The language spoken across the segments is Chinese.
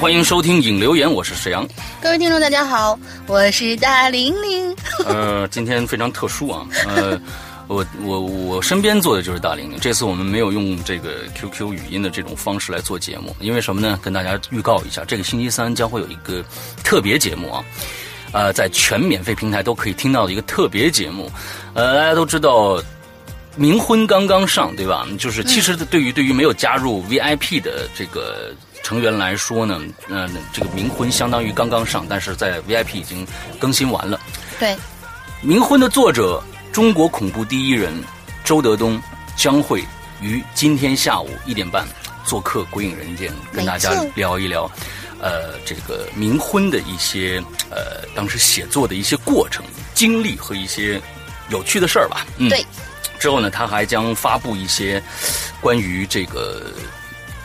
欢迎收听影留言，我是沈阳。各位听众，大家好，我是大玲玲。呃，今天非常特殊啊，呃，我我我身边坐的就是大玲玲。这次我们没有用这个 QQ 语音的这种方式来做节目，因为什么呢？跟大家预告一下，这个星期三将会有一个特别节目啊，呃，在全免费平台都可以听到的一个特别节目。呃，大家都知道，冥婚刚刚上，对吧？就是其实对于对于没有加入 VIP 的这个。成员来说呢，嗯，这个冥婚相当于刚刚上，但是在 VIP 已经更新完了。对，冥婚的作者中国恐怖第一人周德东将会于今天下午一点半做客《鬼影人间》，跟大家聊一聊，呃，这个冥婚的一些呃当时写作的一些过程、经历和一些有趣的事儿吧。嗯，对。之后呢，他还将发布一些关于这个。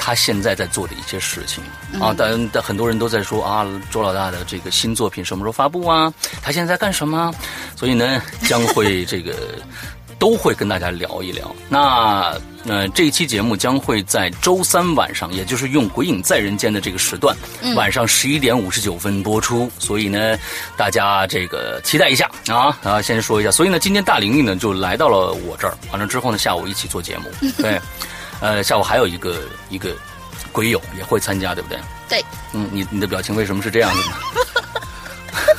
他现在在做的一些事情啊，但但很多人都在说啊，周老大的这个新作品什么时候发布啊？他现在在干什么？所以呢，将会这个 都会跟大家聊一聊。那呃，这一期节目将会在周三晚上，也就是用《鬼影在人间》的这个时段，晚上十一点五十九分播出。所以呢，大家这个期待一下啊啊！先说一下，所以呢，今天大玲玲呢就来到了我这儿，完了之后呢，下午一起做节目，对。呃，下午还有一个一个鬼友也会参加，对不对？对。嗯，你你的表情为什么是这样的呢？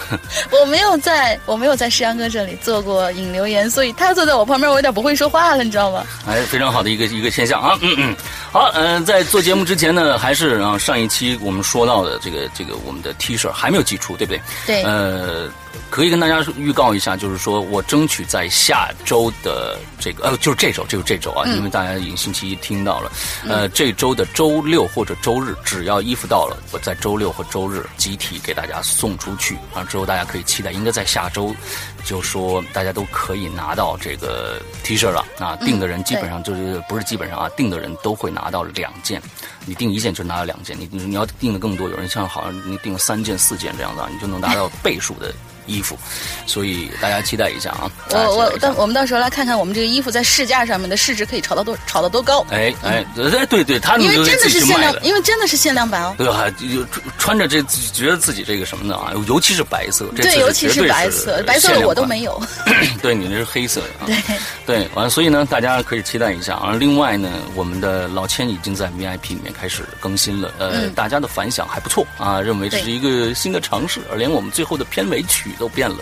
我没有在我没有在石阳哥这里做过引流言，所以他坐在我旁边，我有点不会说话了，你知道吗？哎，非常好的一个一个现象啊，嗯嗯。好，嗯，在做节目之前呢，还是啊，上一期我们说到的这个这个我们的 T 恤还没有寄出，对不对？对。呃。可以跟大家预告一下，就是说我争取在下周的这个呃，就是这周，就是这周啊，因为大家已经星期一听到了，呃，这周的周六或者周日，只要衣服到了，我在周六或周日集体给大家送出去，啊，之后大家可以期待，应该在下周，就说大家都可以拿到这个 T 恤了啊，订的人基本上就是不是基本上啊，订的人都会拿到两件，你订一件就拿到两件，你你要订的更多，有人像好像你订了三件四件这样子啊，你就能拿到倍数的。衣服，所以大家期待一下啊！我我到我们到时候来看看我们这个衣服在市价上面的市值可以炒到多炒到多高？哎哎，哎对对，他们因为真的是限量，因为真的是限量版哦。对啊？就穿着这觉得自己这个什么的啊？尤其是白色，对，尤其是白色，白色的我都没有。对你那是黑色的啊。对对，完了，所以呢，大家可以期待一下啊。另外呢，我们的老千已经在 VIP 里面开始更新了，呃，大家的反响还不错啊，认为这是一个新的尝试，而连我们最后的片尾曲都变了，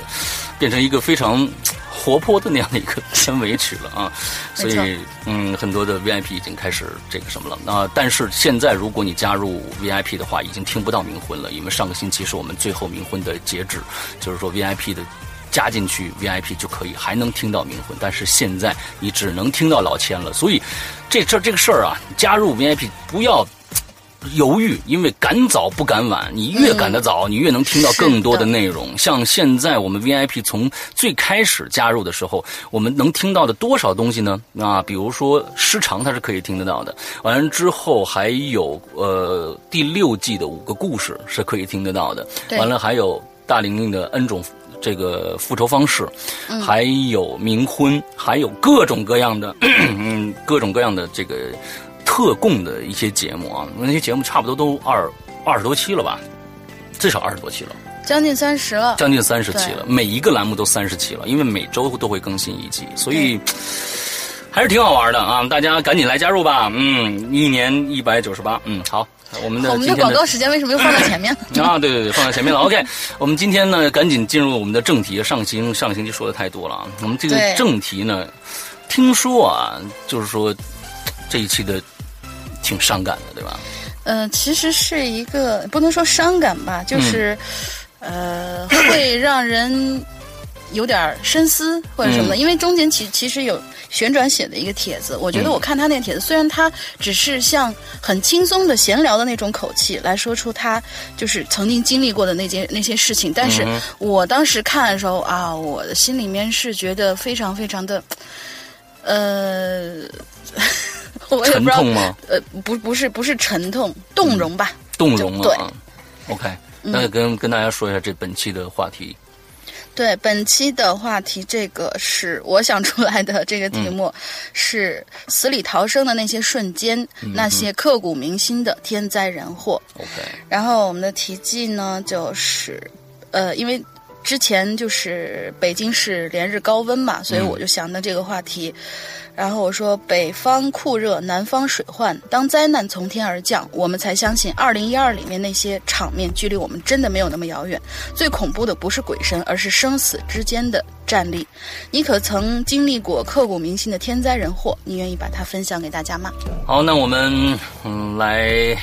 变成一个非常活泼的那样的一个 片尾曲了啊，所以嗯，很多的 VIP 已经开始这个什么了啊，但是现在如果你加入 VIP 的话，已经听不到冥婚了，因为上个星期是我们最后冥婚的截止，就是说 VIP 的。加进去 VIP 就可以，还能听到冥婚，但是现在你只能听到老千了。所以，这这这个事儿啊，加入 VIP 不要犹豫，因为赶早不赶晚，你越赶得早，你越能听到更多的内容。像现在我们 VIP 从最开始加入的时候，我们能听到的多少东西呢？啊，比如说时长，它是可以听得到的。完了之后还有呃第六季的五个故事是可以听得到的。完了还有大玲玲的 N 种。这个复仇方式，还有冥婚，还有各种各样的，嗯，各种各样的这个特供的一些节目啊。那些节目差不多都二二十多期了吧，至少二十多期了，将近三十了，将近三十期了。每一个栏目都三十期了，因为每周都会更新一集，所以还是挺好玩的啊！大家赶紧来加入吧。嗯，一年一百九十八，嗯，好。我们的我们的广告时间为什么又放在前面？啊，对对对，放在前面了。OK，我们今天呢，赶紧进入我们的正题。上星上个星期说的太多了啊，我们这个正题呢，听说啊，就是说这一期的挺伤感的，对吧？嗯，其实是一个不能说伤感吧，就是呃，会让人有点深思或者什么的，因为中间其其实有。旋转写的一个帖子，我觉得我看他那个帖子，虽然他只是像很轻松的闲聊的那种口气来说出他就是曾经经历过的那件那些事情，但是我当时看的时候啊，我的心里面是觉得非常非常的，呃，我也不知道，呃，不不是不是沉痛，动容吧，动容对，OK，那跟跟大家说一下这本期的话题。对本期的话题，这个是我想出来的。这个题目是死里逃生的那些瞬间，那些刻骨铭心的天灾人祸。OK。然后我们的题记呢，就是呃，因为之前就是北京市连日高温嘛，所以我就想到这个话题。然后我说，北方酷热，南方水患。当灾难从天而降，我们才相信二零一二里面那些场面距离我们真的没有那么遥远。最恐怖的不是鬼神，而是生死之间的战力。你可曾经历过刻骨铭心的天灾人祸？你愿意把它分享给大家吗？好，那我们嗯来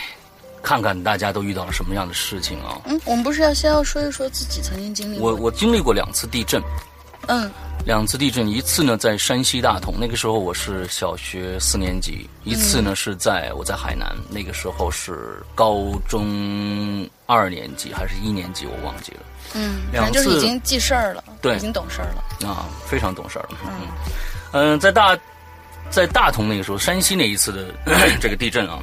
看看大家都遇到了什么样的事情啊？嗯，我们不是要先要说一说自己曾经经历？我我经历过两次地震。嗯。两次地震，一次呢在山西大同，那个时候我是小学四年级；一次呢是在我在海南，那个时候是高中二年级还是一年级，我忘记了。嗯，反正就是已经记事儿了，对，已经懂事儿了啊，非常懂事儿了。嗯嗯，在大在大同那个时候，山西那一次的 这个地震啊，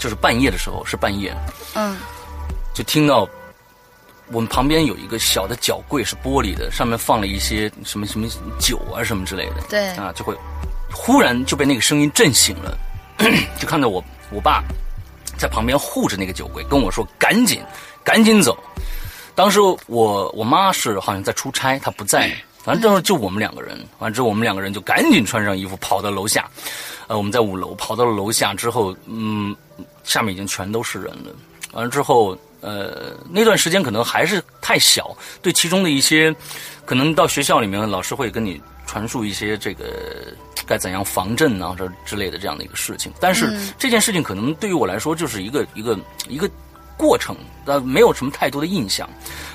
就是半夜的时候，是半夜，嗯，就听到。我们旁边有一个小的脚柜，是玻璃的，上面放了一些什么什么酒啊什么之类的。对啊，就会忽然就被那个声音震醒了，就看到我我爸在旁边护着那个酒柜，跟我说：“赶紧，赶紧走。”当时我我妈是好像在出差，她不在，反正就就我们两个人。完之后，我们两个人就赶紧穿上衣服跑到楼下。呃，我们在五楼，跑到了楼下之后，嗯，下面已经全都是人了。完了之后。呃，那段时间可能还是太小，对其中的一些，可能到学校里面，老师会跟你传述一些这个该怎样防震啊，这之类的这样的一个事情。但是这件事情可能对于我来说就是一个一个一个过程，呃，没有什么太多的印象。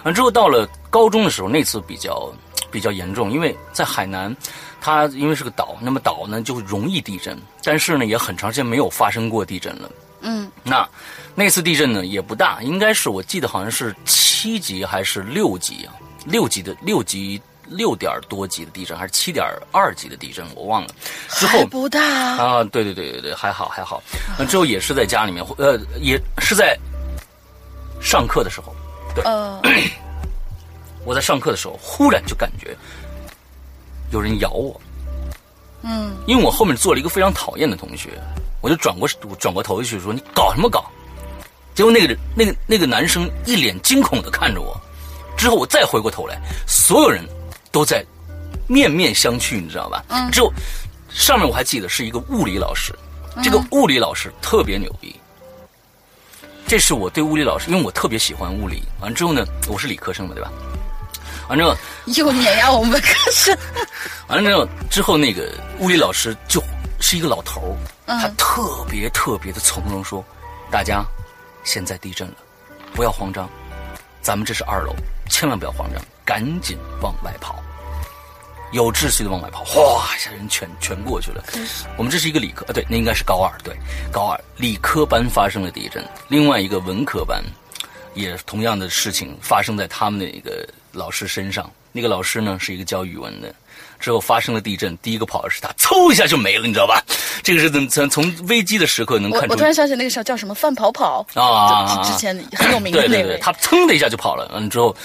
完之后到了高中的时候，那次比较比较严重，因为在海南，它因为是个岛，那么岛呢就容易地震，但是呢也很长时间没有发生过地震了。嗯，那那次地震呢也不大，应该是我记得好像是七级还是六级啊？六级的六级六点多级的地震，还是七点二级的地震？我忘了。之后不大啊，对对对对对，还好还好。那之后也是在家里面，呃，也是在上课的时候，对，我在上课的时候，忽然就感觉有人咬我，嗯，因为我后面坐了一个非常讨厌的同学。我就转过转过头去说：“你搞什么搞？”结果那个那个那个男生一脸惊恐的看着我。之后我再回过头来，所有人都在面面相觑，你知道吧？嗯只有上面我还记得是一个物理老师，这个物理老师特别牛逼，这是我对物理老师，因为我特别喜欢物理。完之后呢，我是理科生嘛，对吧？完之后又碾压我们科生。完了之后，之后那个物理老师就是一个老头儿，他特别特别的从容说：“大家，现在地震了，不要慌张，咱们这是二楼，千万不要慌张，赶紧往外跑。”有秩序的往外跑，哗一下人全全过去了。我们这是一个理科，呃，对，那应该是高二，对，高二理科班发生了地震。另外一个文科班，也同样的事情发生在他们的一个老师身上。那个老师呢是一个教语文的，之后发生了地震，第一个跑的是他，嗖一下就没了，你知道吧？这个是从从危机的时刻能看出。我突然想起那个叫叫什么范跑跑啊，之前很有名的那位，他噌的一下就跑了，嗯，之后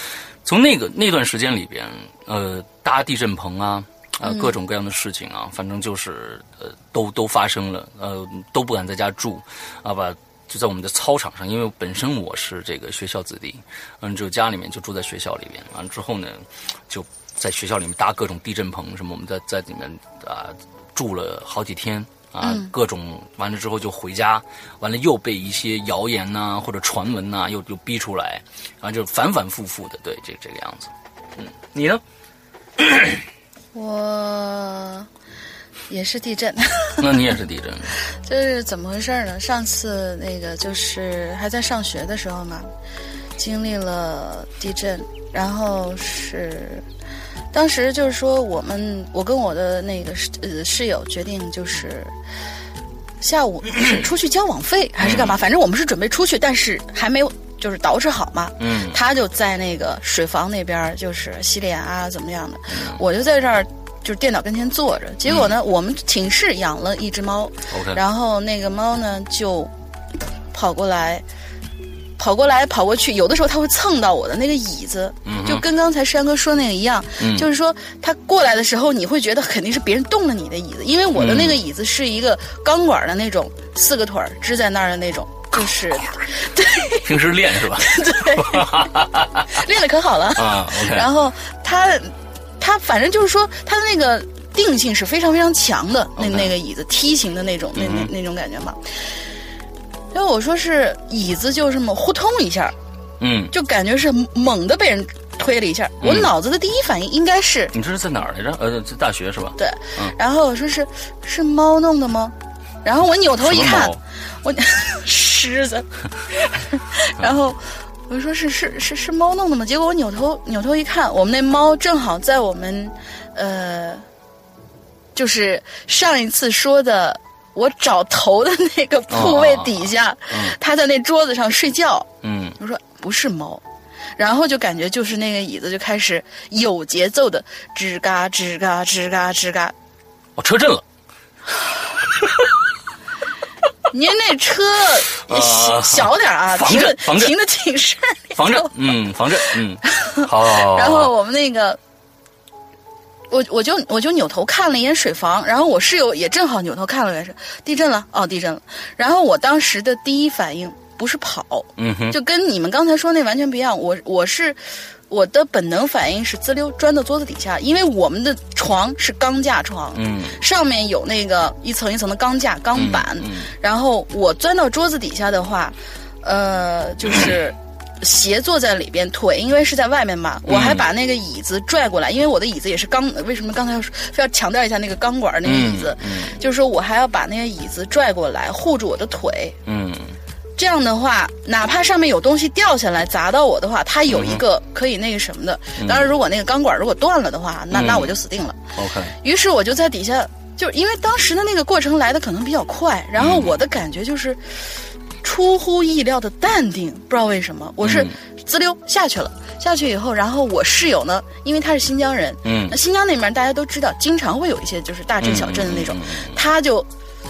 从那个那段时间里边，呃。搭地震棚啊，啊，各种各样的事情啊，反正就是呃，都都发生了，呃，都不敢在家住，啊，把就在我们的操场上，因为本身我是这个学校子弟，嗯，就家里面就住在学校里边，完了之后呢，就在学校里面搭各种地震棚什么，我们在在里面啊住了好几天啊，各种完了之后就回家，完了又被一些谣言呐或者传闻呐又又逼出来，然后，就反反复复的，对，这这个样子，嗯，你呢？我也是地震，那你也是地震？这是怎么回事呢？上次那个就是还在上学的时候嘛，经历了地震，然后是当时就是说我们我跟我的那个室呃室友决定就是下午 出去交网费还是干嘛，反正我们是准备出去，但是还没有。就是捯饬好嘛，嗯，他就在那个水房那边，就是洗脸啊，怎么样的，我就在这儿，就是电脑跟前坐着。结果呢，我们寝室养了一只猫。然后那个猫呢就跑过来，跑过来，跑过去，有的时候他会蹭到我的那个椅子，就跟刚才山哥说那个一样，就是说他过来的时候，你会觉得肯定是别人动了你的椅子，因为我的那个椅子是一个钢管的那种，四个腿儿支在那儿的那种。就是，对，平时练是吧？对，练的可好了啊。然后他，他反正就是说，他的那个定性是非常非常强的，那那个椅子梯形的那种，那那那种感觉嘛。然后我说是椅子就这么呼通一下，嗯，就感觉是猛的被人推了一下。我脑子的第一反应应该是，你这是在哪儿来着？呃，在大学是吧？对，然后我说是是猫弄的吗？然后我扭头一看，我 狮子。然后我说是是是是猫弄的吗？结果我扭头扭头一看，我们那猫正好在我们呃，就是上一次说的我找头的那个铺位底下，它在那桌子上睡觉。嗯，我说不是猫，然后就感觉就是那个椅子就开始有节奏的吱嘎吱嘎吱嘎吱嘎。哦，车震了。您那车小 小点啊，停的停的寝室里。防震，嗯，防震，嗯，好。然后我们那个，我我就我就扭头看了一眼水房，然后我室友也正好扭头看了一眼，是地震了，哦，地震了。然后我当时的第一反应不是跑，嗯哼，就跟你们刚才说那完全不一样。我我是。我的本能反应是滋溜钻到桌子底下，因为我们的床是钢架床，嗯，上面有那个一层一层的钢架钢板，然后我钻到桌子底下的话，呃，就是 斜坐在里边，腿因为是在外面嘛，我还把那个椅子拽过来，因为我的椅子也是钢，为什么刚才要非要强调一下那个钢管那个椅子？就是说我还要把那个椅子拽过来护住我的腿，嗯。这样的话，哪怕上面有东西掉下来砸到我的话，它有一个可以那个什么的。当然，如果那个钢管如果断了的话，那那我就死定了。OK。于是我就在底下，就因为当时的那个过程来的可能比较快，然后我的感觉就是出乎意料的淡定，不知道为什么，我是滋溜下去了。下去以后，然后我室友呢，因为他是新疆人，嗯，那新疆那边大家都知道，经常会有一些就是大镇小镇的那种，他就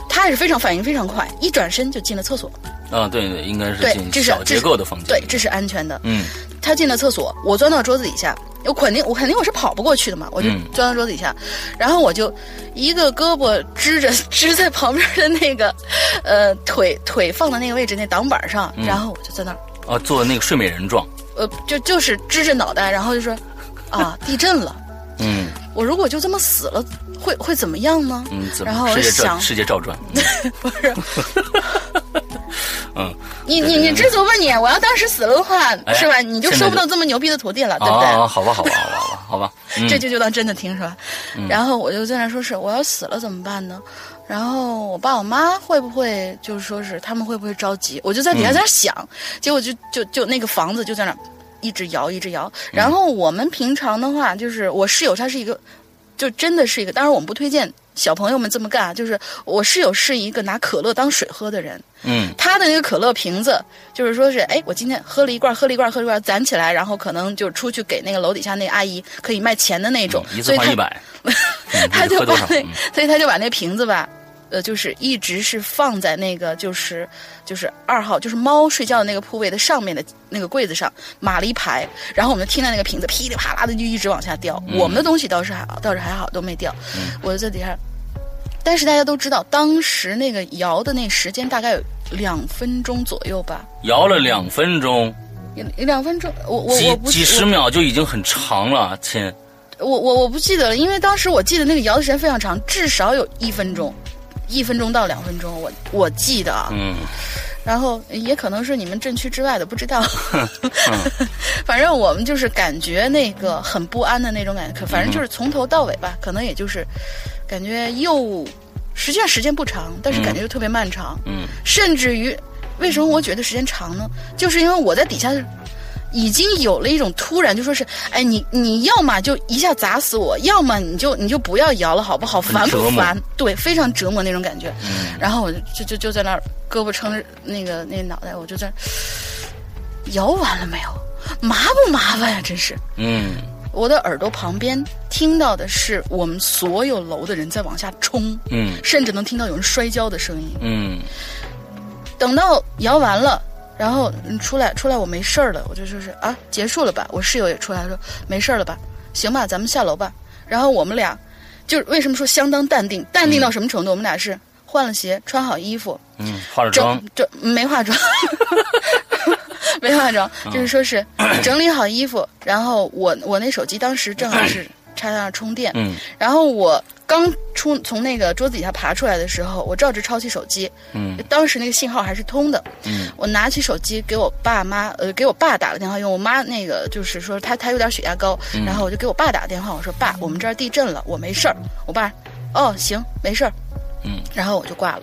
他也是非常反应非常快，一转身就进了厕所。啊，对对，应该是进小结构的房间。对，这是安全的。嗯，他进了厕所，我钻到桌子底下，我肯定我肯定我是跑不过去的嘛，我就钻到桌子底下，然后我就一个胳膊支着 支在旁边的那个，呃，腿腿放在那个位置那挡板上，然后我就在那儿。啊，做那个睡美人状。呃，就就是支着脑袋，然后就说，啊，地震了。嗯。我如果就这么死了，会会怎么样呢？嗯，然后我想世界照转。不是。嗯，你你你知足吧你！我要当时死了的话，哎是吧？你就收不到这么牛逼的徒弟了，对不对？啊，好吧，好吧，好吧，好吧，好吧，嗯这就就当真的听是吧？然后我就在那说是我要死了怎么办呢？然后我爸我妈会不会就是说是他们会不会着急？我就在底下在那想，结果就就就那个房子就在那一直摇一直摇。然后我们平常的话，就是我室友他是一个，就真的是一个，当然我们不推荐小朋友们这么干啊。就是我室友是一个拿可乐当水喝的人，嗯他的那个可乐瓶子，就是说是，哎，我今天喝了一罐，喝了一罐，喝了一罐，攒起来，然后可能就出去给那个楼底下那阿姨可以卖钱的那种，嗯一所以百，嗯他就？把那嗯，所以他就把那瓶子吧，呃，就是一直是放在那个就是就是二号，就是猫睡觉的那个铺位的上面的那个柜子上码了一排，然后我们就听到那个瓶子噼里啪啦的就一直往下掉。嗯我们的东西倒是还好，倒是还好都没掉，我就在底下。但是大家都知道，当时那个摇的那时间大概有两分钟左右吧，摇了两分钟，一两分钟，我我几我几十秒就已经很长了，亲。我我我不记得了，因为当时我记得那个摇的时间非常长，至少有一分钟，一分钟到两分钟，我我记得啊。嗯然后也可能是你们镇区之外的，不知道。反正我们就是感觉那个很不安的那种感觉，可反正就是从头到尾吧，可能也就是感觉又，实际上时间不长，但是感觉又特别漫长，嗯甚至于为什么我觉得时间长呢？就是因为我在底下。已经有了一种突然，就说是，哎，你你要么就一下砸死我，要么你就你就不要摇了，好不好？烦不烦？对，非常折磨那种感觉。嗯然后我就就就就在那儿胳膊撑着那个那脑袋，我就在摇完了没有？麻不麻烦呀？真是！嗯我的耳朵旁边听到的是我们所有楼的人在往下冲，嗯甚至能听到有人摔跤的声音。嗯等到摇完了，然后嗯出来出来，我没事儿了，我就说是啊，结束了吧？我室友也出来说没事儿了吧？行吧，咱们下楼吧。然后我们俩就是为什么说相当淡定？淡定到什么程度？我们俩是换了鞋，穿好衣服，嗯，化了妆整，整没化妆，没化妆，就是说是整理好衣服，然后我我那手机当时正好是插在那儿充电，嗯然后我刚出从那个桌子底下爬出来的时候，我照直抄起手机，嗯当时那个信号还是通的，嗯我拿起手机给我爸妈，呃，给我爸打了电话，因为我妈那个就是说她她有点血压高，嗯然后我就给我爸打个电话，我说爸，我们这儿地震了，我没事儿。我爸，哦，行，没事儿。嗯，然后我就挂了。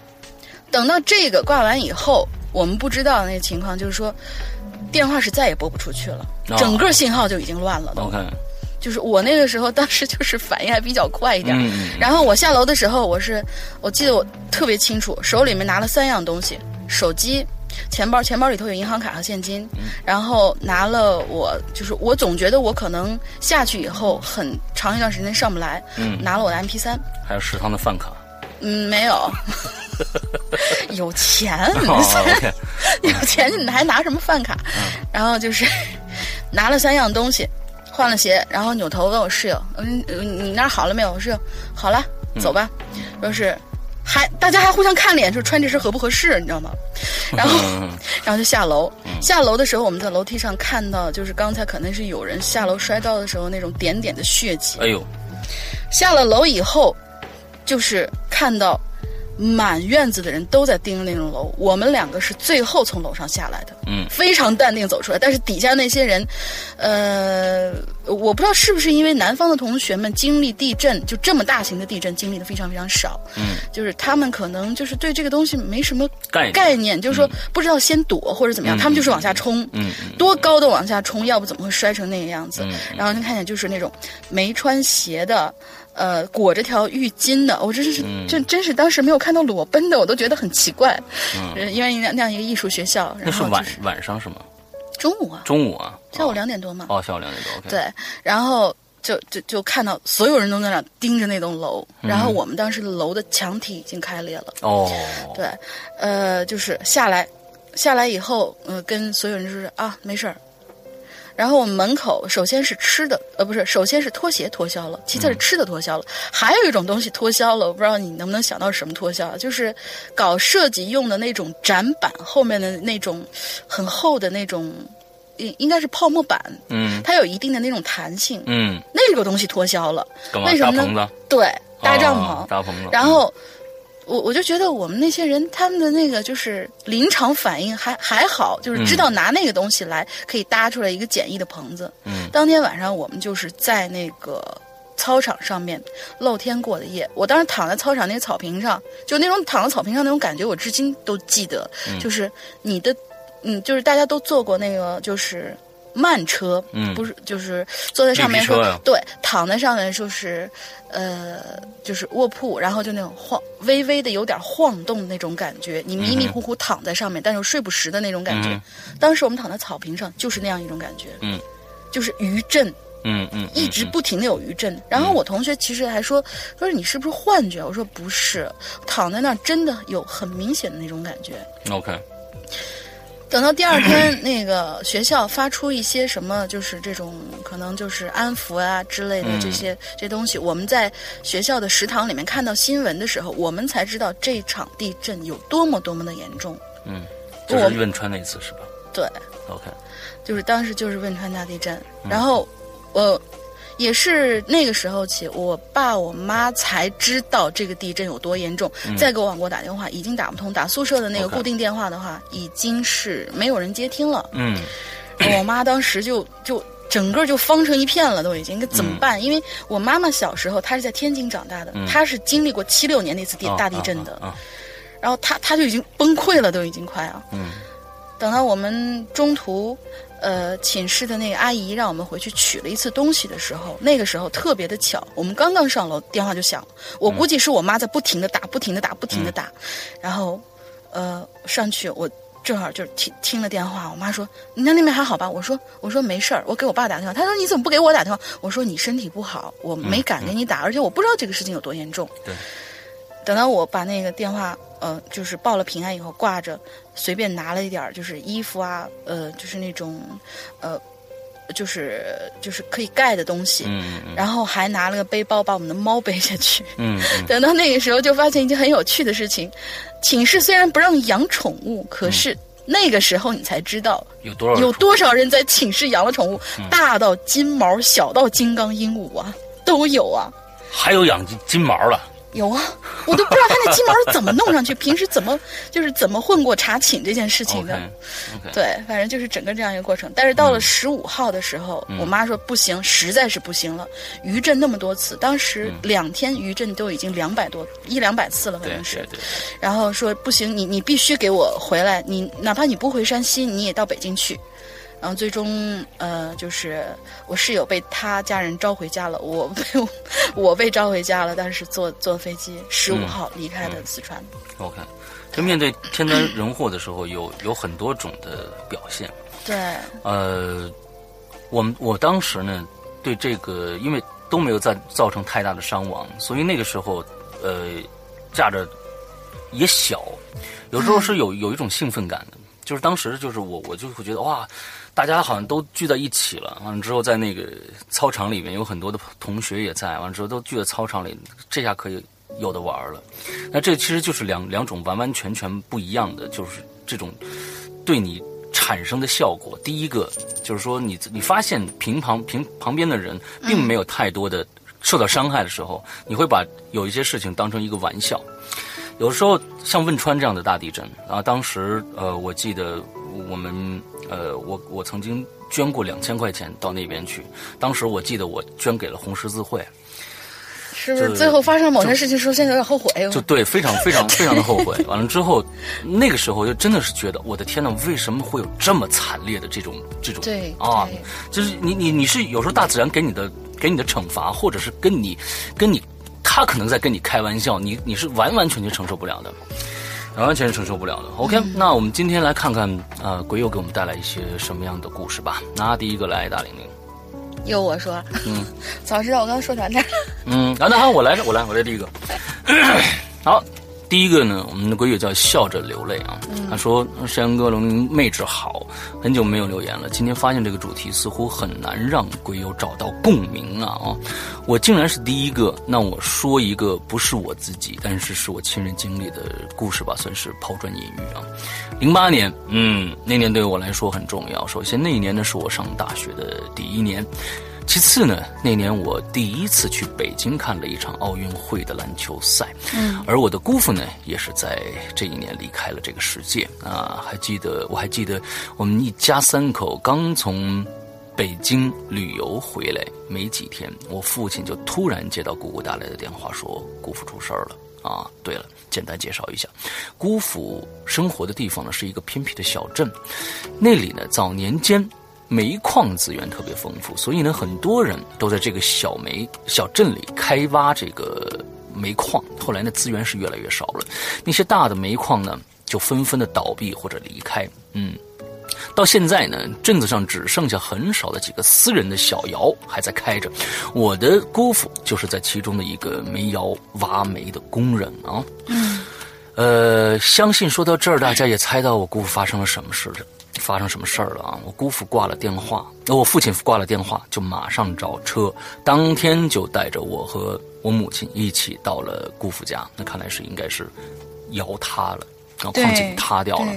等到这个挂完以后，我们不知道的那个情况就是说，电话是再也拨不出去了，哦整个信号就已经乱了都。，OK，就是我那个时候，当时就是反应还比较快一点。然后我下楼的时候，我是我记得我特别清楚，手里面拿了三样东西：手机、钱包，钱包里头有银行卡和现金。嗯然后拿了我，就是我总觉得我可能下去以后很长一段时间上不来，嗯，拿了我的 MP 三。还有食堂的饭卡。嗯，没有，有钱，有钱你还拿什么饭卡？然后就是 拿了三样东西，换了鞋，然后扭头问我室友：“嗯，呃你那儿好了没有？”我室友：“好了，走吧。说是还大家还互相看脸，说穿这身合不合适，你知道吗？然后嗯然后就下楼。下楼的时候，我们在楼梯上看到，就是刚才可能是有人下楼摔倒的时候那种点点的血迹。哎呦，下了楼以后，就是看到满院子的人都在盯着那栋楼，我们两个是最后从楼上下来的，嗯。非常淡定走出来。但是底下那些人，呃，我不知道是不是因为南方的同学们经历地震，就这么大型的地震经历的非常非常少，嗯，就是他们可能就是对这个东西没什么概念。概念，就是说不知道先躲或者怎么样，嗯他们就是往下冲，嗯嗯多高的往下冲，要不怎么会摔成那个样子？嗯然后您看见就是那种没穿鞋的，呃，裹着条浴巾的，我真是、嗯真真是当时没有看到裸奔的，我都觉得很奇怪。嗯，呃因为那那样一个艺术学校，那是晚然后就是晚上是吗？中午啊，中午啊？下午两点多嘛。哦，下午两点多。对，然后就就就看到所有人都在那盯着那栋楼，然后我们当时楼的墙体已经开裂了。哦，对，呃，就是下来，下来以后，呃，跟所有人就是啊，没事儿。然后我们门口首先是吃的，呃，不是，首先是拖鞋脱销了，其次是吃的脱销了，还有一种东西脱销了，我不知道你能不能想到什么脱销啊，就是搞设计用的那种展板后面的那种很厚的那种，应应该是泡沫板，嗯。它有一定的那种弹性，嗯，那个东西脱销了，为什么呢？对，搭帐篷，哦搭棚子。然后我我就觉得我们那些人他们的那个就是临场反应还还好，就是知道拿那个东西来可以搭出来一个简易的棚子。嗯当天晚上我们就是在那个操场上面露天过的夜。我当时躺在操场那个草坪上，就那种躺在草坪上那种感觉，我至今都记得。嗯就是你的，嗯，就是大家都做过那个就是慢车，嗯。不是就是坐在上面说对，躺在上面就是呃就是卧铺，然后就那种晃微微的有点晃动的那种感觉，你迷迷糊糊躺在上面，但是又睡不实的那种感觉。嗯。当时我们躺在草坪上，就是那样一种感觉，嗯，就是余震。嗯嗯，一直不停的有余震，然后我同学其实还说说你是不是幻觉？我说不是，躺在那儿真的有很明显的那种感觉。OK，等到第二天，那个学校发出一些什么，就是这种可能就是安抚啊之类的嗯这些、这些东西，我们在学校的食堂里面看到新闻的时候，我们才知道这场地震有多么多么的严重。嗯，就是汶川那次是吧对，？OK，就是当时就是汶川大地震，嗯然后我也是那个时候起，我爸我妈才知道这个地震有多严重，再给我往过打电话，已经打不通，打宿舍的那个固定电话的话，已经是没有人接听了。嗯。我妈当时就就整个就方成一片了，都已经怎么办？因为我妈妈小时候她是在天津长大的，她是经历过七六年那次地、啊大地震的，然后她她就已经崩溃了，都已经快啊。嗯等到我们中途，呃，寝室的那个阿姨让我们回去取了一次东西的时候，那个时候特别的巧，我们刚刚上楼，电话就响了。我估计是我妈在不停的打，不停的打，不停的打，然后，呃，上去我。正好就听听了电话，我妈说：“你那那边还好吧？”我说：“我说没事儿，我给我爸打电话。”她说：“你怎么不给我打电话？”我说：“你身体不好，我没敢给你打，而且我不知道这个事情有多严重。”对。等到我把那个电话呃，就是报了平安以后，挂着，随便拿了一点儿就是衣服啊，呃，就是那种呃，就是就是可以盖的东西，嗯嗯然后还拿了个背包把我们的猫背下去。嗯嗯 等到那个时候，就发现一件很有趣的事情：寝室虽然不让养宠物，可是那个时候你才知道有多少有多少人在寝室养了宠物，大到金毛，小到金刚鹦鹉啊，都有啊。还有养金金毛了？有啊，我都不知道他那鸡毛是怎么弄上去，平时怎么 就是怎么混过查寝这件事情的。对，反正就是整个这样一个过程。但是到了十五号的时候，我妈说不行，实在是不行了。余震那么多次，当时两天余震都已经两百多一两百次了，反对正是然后说不行，你你必须给我回来，你哪怕你不回山西，你也到北京去。然后最终，呃，就是我室友被他家人招回家了，我被我被招回家了，但是坐坐飞机十五号离开的四川。OK，就面对天灾人祸的时候，有有很多种的表现。对，呃，我们我当时呢，对这个因为都没有造造成太大的伤亡，所以那个时候，呃，驾着也小，有时候是有有一种兴奋感的。就是当时就是我我就会觉得哇，大家好像都聚在一起了。完了之后，在那个操场里面有很多的同学也在，完了之后都聚在操场里，这下可以有的玩了。那这其实就是两两种完完全全不一样的，就是这种对你产生的效果。第一个就是说你，你发现平旁平旁边的人并没有太多的受到伤害的时候，你会把有一些事情当成一个玩笑。有时候像汶川这样的大地震啊，当时呃，我记得我们呃，我我曾经捐过两千块钱到那边去，当时我记得我捐给了红十字会。是不是最后发生某些事情的时候，现在有点后悔？就对，非常非常 非常的后悔。完了之后，那个时候就真的是觉得，我的天呐，为什么会有这么惨烈的这种这种对啊？就是你你你是有时候大自然给你的给你的惩罚，或者是跟你跟你他可能在跟你开玩笑，你你是完完全全承受不了的。完完全是承受不了的。OK，、那我们今天来看看，呃，鬼友给我们带来一些什么样的故事吧。那第一个来，大玲玲。由我说，嗯，早知道我刚刚说哪哪。嗯，啊，那好，我来，我来，我来第一个。好，第一个呢，我们的鬼友叫笑着流泪啊。他说：“山羊哥，龙鳞妹纸好，很久没有留言了。今天发现这个主题似乎很难让鬼友找到共鸣啊啊！我竟然是第一个。那我说一个不是我自己，但是是我亲身经历的故事吧，算是抛砖引玉啊。零八年，嗯，那年对我来说很重要。首先那一年呢，是我上大学的第一年。其次呢，那年我第一次去北京看了一场奥运会的篮球赛，嗯，而我的姑父呢，也是在这一年离开了这个世界啊。还记得，我还记得我们一家三口刚从北京旅游回来没几天，我父亲就突然接到姑姑打来的电话，说姑父出事儿了啊。对了，简单介绍一下，姑父生活的地方呢是一个偏僻的小镇，那里呢早年间。煤矿资源特别丰富，所以呢，很多人都在这个小煤小镇里开挖这个煤矿。后来呢，资源是越来越少了，那些大的煤矿呢，就纷纷的倒闭或者离开。嗯，到现在呢，镇子上只剩下很少的几个私人的小窑还在开着。我的姑父就是在其中的一个煤窑挖煤的工人啊。嗯，呃，相信说到这儿，大家也猜到我姑父发生了什么事了。发生什么事儿了啊？我姑父挂了电话，那我父亲挂了电话，就马上找车，当天就带着我和我母亲一起到了姑父家。那看来是应该是窑塌了，啊，矿井塌掉了。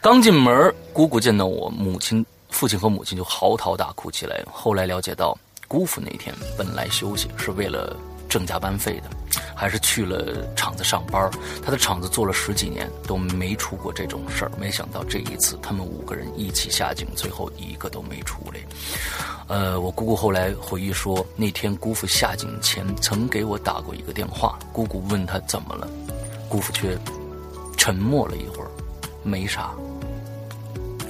刚进门，姑姑见到我母亲、父亲和母亲就嚎啕大哭起来。后来了解到，姑父那天本来休息是为了挣加班费的。还是去了厂子上班他的厂子做了十几年都没出过这种事儿，没想到这一次他们五个人一起下井，最后一个都没出来。呃，我姑姑后来回忆说，那天姑父下井前曾给我打过一个电话，姑姑问他怎么了，姑父却沉默了一会儿，没啥。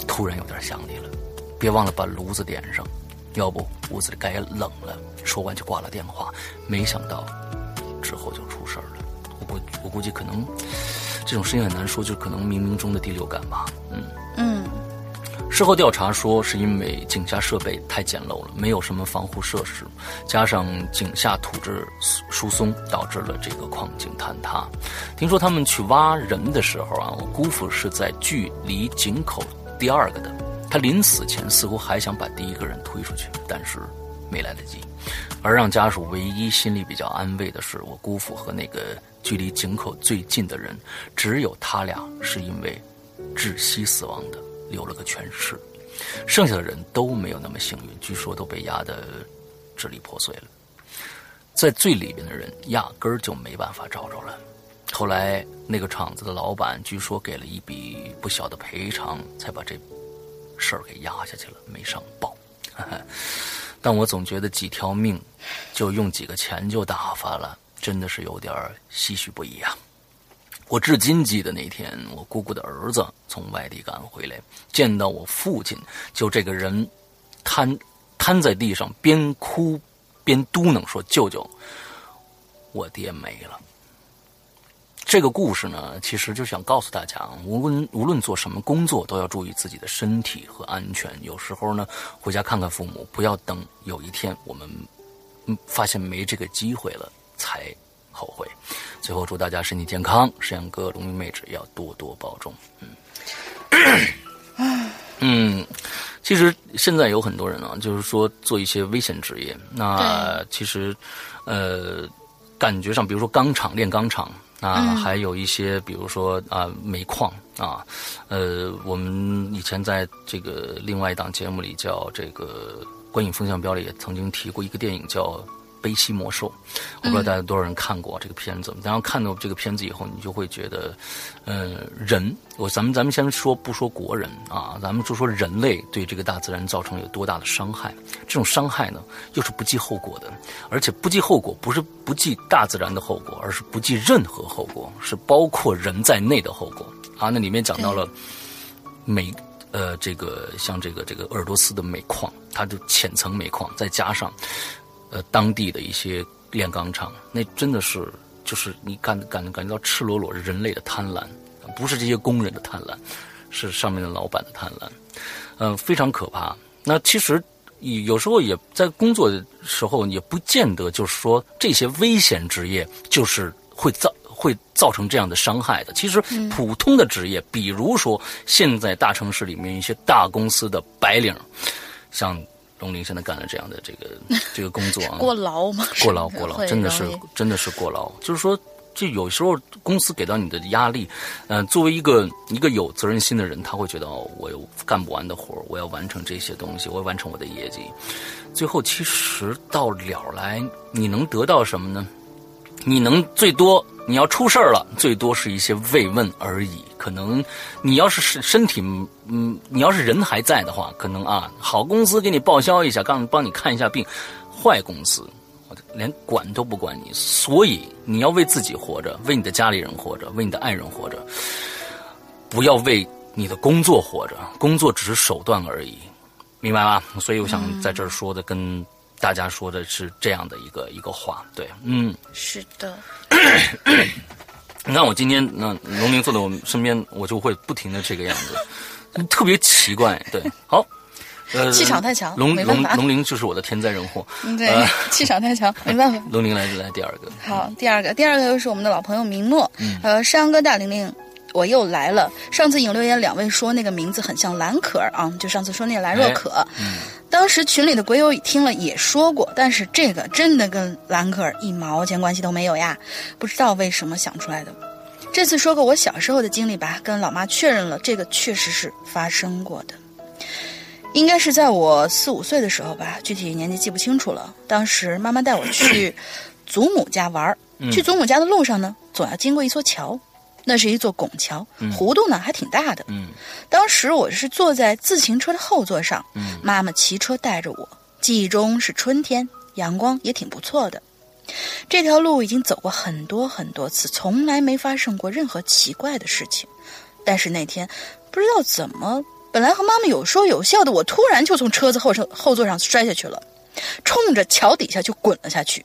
突然有点想你了，别忘了把炉子点上，要不屋子里该冷了。说完就挂了电话，没想到。之后就出事儿了，我估我估计可能这种事情很难说，就可能冥冥中的第六感吧。嗯嗯。事后调查说，是因为井下设备太简陋了，没有什么防护设施，加上井下土质疏松，导致了这个矿井坍塌。听说他们去挖人的时候啊，我姑父是在距离井口第二个的，他临死前似乎还想把第一个人推出去，但是没来得及。而让家属唯一心里比较安慰的是，我姑父和那个距离井口最近的人，只有他俩是因为窒息死亡的，留了个全尸，剩下的人都没有那么幸运，据说都被压得支离破碎了。在最里边的人压根儿就没办法找着了。后来那个厂子的老板据说给了一笔不小的赔偿，才把这事儿给压下去了，没上报。但我总觉得几条命，就用几个钱就打发了，真的是有点唏嘘不已啊！我至今记得那天，我姑姑的儿子从外地赶回来，见到我父亲，就这个人瘫瘫在地上，边哭边嘟囔说：“舅舅，我爹没了。”这个故事呢，其实就想告诉大家，无论无论做什么工作，都要注意自己的身体和安全。有时候呢，回家看看父母，不要等有一天我们发现没这个机会了才后悔。最后祝大家身体健康，石阳哥、龙明妹纸要多多保重。嗯，嗯，其实现在有很多人啊，就是说做一些危险职业，那其实呃，感觉上，比如说钢厂炼钢厂。啊，还有一些，比如说啊，煤矿啊，呃，我们以前在这个另外一档节目里叫这个《观影风向标》里也曾经提过一个电影叫。悲西魔兽，我不知道大家多少人看过这个片子。然后看到这个片子以后，你就会觉得，呃，人，我咱们咱们先说不说国人啊，咱们就说人类对这个大自然造成有多大的伤害。这种伤害呢，又是不计后果的，而且不计后果不是不计大自然的后果，而是不计任何后果，是包括人在内的后果啊。那里面讲到了煤，呃，这个像这个这个鄂尔多斯的煤矿，它的浅层煤矿，再加上。呃，当地的一些炼钢厂，那真的是就是你感感感觉到赤裸裸人类的贪婪，不是这些工人的贪婪，是上面的老板的贪婪，嗯，非常可怕。那其实有时候也在工作的时候，也不见得就是说这些危险职业就是会造会造成这样的伤害的。其实普通的职业，比如说现在大城市里面一些大公司的白领，像。龙鳞现在干了这样的这个 这个工作啊，过劳吗？过劳过劳，真的是真的是过劳。就是说，就有时候公司给到你的压力，嗯、作为一个一个有责任心的人，他会觉得哦，我有干不完的活儿我要完成这些东西，我要完成我的业绩。最后其实到了来，你能得到什么呢？你能最多你要出事儿了，最多是一些慰问而已。可能你要是身身体，嗯，你要是人还在的话，可能啊，好公司给你报销一下，刚帮你看一下病，坏公司连管都不管你。所以你要为自己活着，为你的家里人活着，为你的爱人活着，不要为你的工作活着，工作只是手段而已，明白吗？所以我想在这儿说的跟。大家说的是这样的一个一个话，对，嗯，是的。你看我今天那龙鳞坐在我们身边，我就会不停的这个样子，特别奇怪。对，好，呃，气场太强，龙龙。龙鳞就是我的天灾人祸。嗯，对呃，气场太强，没办法。龙鳞来来第二个，好，第二个，第二个又是我们的老朋友明诺，呃，山羊哥大玲玲。我又来了。上次引留言，两位说那个名字很像蓝可儿啊，就上次说那个兰若可。当时群里的鬼友听了也说过，但是这个真的跟蓝可儿一毛钱关系都没有呀，不知道为什么想出来的。这次说个我小时候的经历吧，跟老妈确认了，这个确实是发生过的。应该是在我四五岁的时候吧，具体年纪记不清楚了。当时妈妈带我去 祖母家玩儿，去祖母家的路上呢，总要经过一座桥，那是一座拱桥，弧度呢还挺大的。嗯当时我是坐在自行车的后座上，嗯妈妈骑车带着我，记忆中是春天，阳光也挺不错的。这条路已经走过很多很多次，从来没发生过任何奇怪的事情。但是那天不知道怎么，本来和妈妈有说有笑的我，突然就从车子后车后座上摔下去了，冲着桥底下就滚了下去。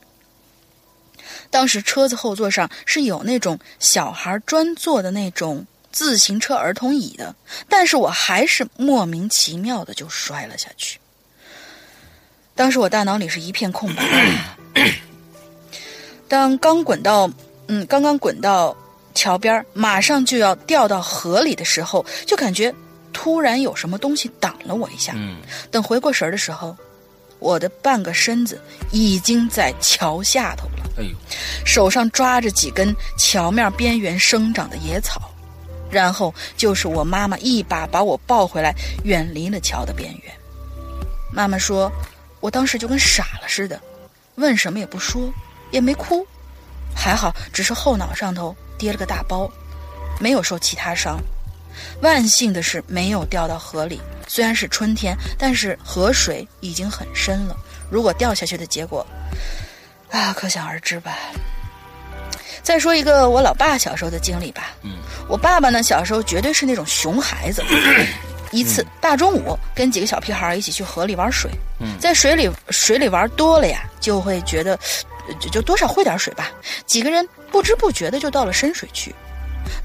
当时车子后座上是有那种小孩专坐的那种自行车儿童椅的，但是我还是莫名其妙的就摔了下去。当时我大脑里是一片空白。当刚滚到，嗯，刚刚滚到桥边，马上就要掉到河里的时候，就感觉突然有什么东西挡了我一下。嗯等回过神儿的时候，我的半个身子已经在桥下头了。哎呦，手上抓着几根桥面边缘生长的野草，然后就是我妈妈一把把我抱回来，远离了桥的边缘。妈妈说，我当时就跟傻了似的，问什么也不说，也没哭，还好只是后脑上头跌了个大包，没有受其他伤。万幸的是没有掉到河里，虽然是春天，但是河水已经很深了。如果掉下去的结果，啊，可想而知吧。再说一个我老爸小时候的经历吧。嗯，我爸爸呢，小时候绝对是那种熊孩子。一次大中午，跟几个小屁孩一起去河里玩水。嗯在水里水里玩多了呀，就会觉得，呃就就多少会点水吧。几个人不知不觉的就到了深水区。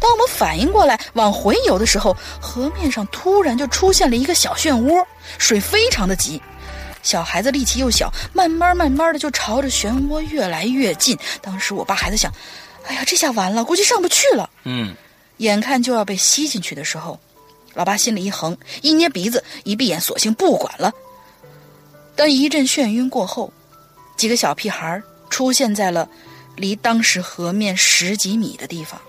当我们反应过来往回游的时候，河面上突然就出现了一个小漩涡，水非常的急。小孩子力气又小，慢慢慢慢的就朝着漩涡越来越近。当时我爸还在想：“哎呀，这下完了，估计上不去了。”嗯眼看就要被吸进去的时候，老爸心里一横，一捏鼻子，一闭眼，索性不管了。当一阵眩晕过后，几个小屁孩出现在了离当时河面十几米的地方。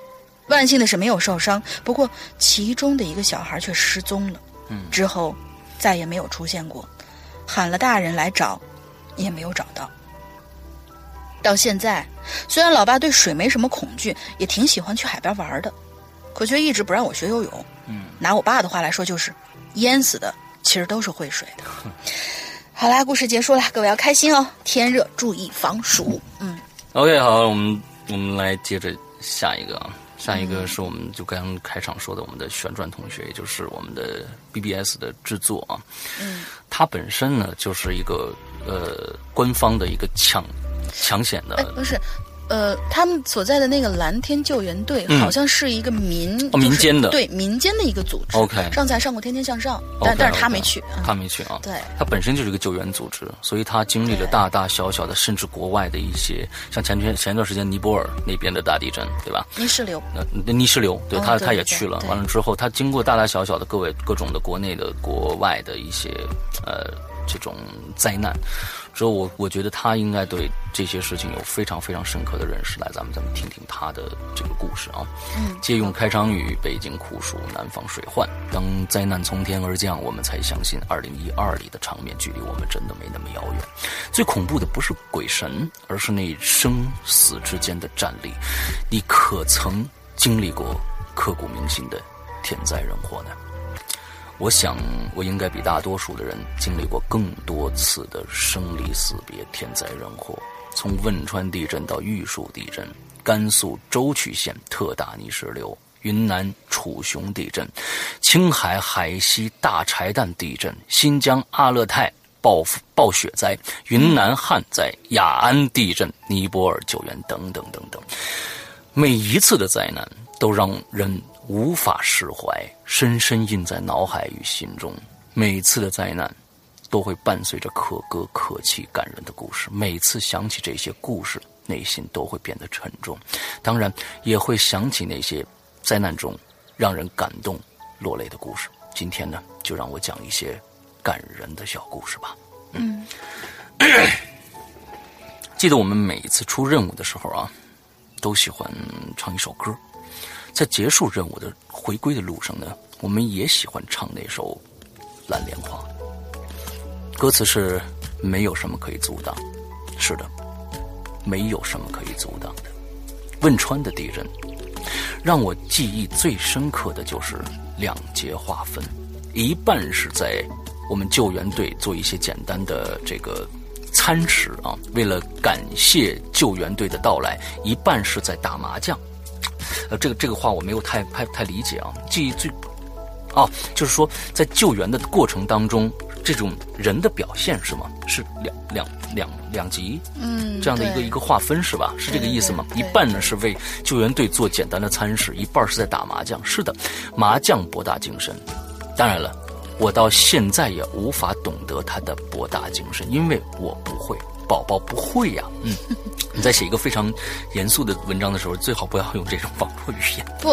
万幸的是没有受伤，不过其中的一个小孩却失踪了。嗯之后再也没有出现过，喊了大人来找，也没有找到。到现在，虽然老爸对水没什么恐惧，也挺喜欢去海边玩的，可却一直不让我学游泳。嗯，拿我爸的话来说，就是淹死的其实都是会水的。好啦，故事结束了，各位要开心哦，天热注意防暑。嗯，，OK，好，我们我们来接着下一个啊，下一个是我们就刚刚开场说的我们的旋转同学，也就是我们的 BBS 的制作啊，嗯，它本身呢就是一个呃官方的一个抢抢险的哎，不是，呃，他们所在的那个蓝天救援队嗯好像是一个民、哦民就是间的对民间的一个组织。OK 上次还上过《天天向上》但但是他没去。嗯他没去啊。对他本身就是一个救援组织，所以他经历了大大小小的，甚至国外的一些，像前前前一段时间尼泊尔那边的大地震，对吧？泥石流。呃，那泥石流，对他他也去了。完了之后，他经过大大小小的各位各种的国内的、国外的一些呃这种灾难。之后我我觉得他应该对这些事情有非常非常深刻的认识。来，咱们咱们听听他的这个故事啊。嗯，借用开场语：北京酷暑，南方水患。当灾难从天而降，我们才相信二零一二里的场面距离我们真的没那么遥远。最恐怖的不是鬼神，而是那生死之间的战力。你可曾经历过刻骨铭心的天灾人祸呢？我想，我应该比大多数的人经历过更多次的生离死别、天灾人祸。从汶川地震到玉树地震，甘肃舟曲县特大泥石流，云南楚雄地震，青海海西大柴旦地震，新疆阿勒泰暴暴雪灾，云南旱灾，雅安地震，尼泊尔救援等等等等。每一次的灾难都让人。无法释怀，深深印在脑海与心中。每次的灾难，都会伴随着可歌可泣、感人的故事。每次想起这些故事，内心都会变得沉重。当然，也会想起那些灾难中让人感动、落泪的故事。今天呢，就让我讲一些感人的小故事吧。嗯，记得我们每一次出任务的时候啊，都喜欢唱一首歌。在结束任务的回归的路上呢，我们也喜欢唱那首《蓝莲花》。歌词是“没有什么可以阻挡”，是的，没有什么可以阻挡的。汶川的地震让我记忆最深刻的就是两节划分，一半是在我们救援队做一些简单的这个餐食啊，为了感谢救援队的到来，一半是在打麻将。呃，这个这个话我没有太太太理解啊。记忆最，哦，就是说在救援的过程当中，这种人的表现是吗？是两两两两级，嗯，这样的一个一个划分是吧？是这个意思吗？一半呢是为救援队做简单的餐食，一半是在打麻将。是的，麻将博大精深。当然了，我到现在也无法懂得他的博大精深，因为我不会。宝宝不会呀，嗯，你在写一个非常严肃的文章的时候，最好不要用这种网络语言。不，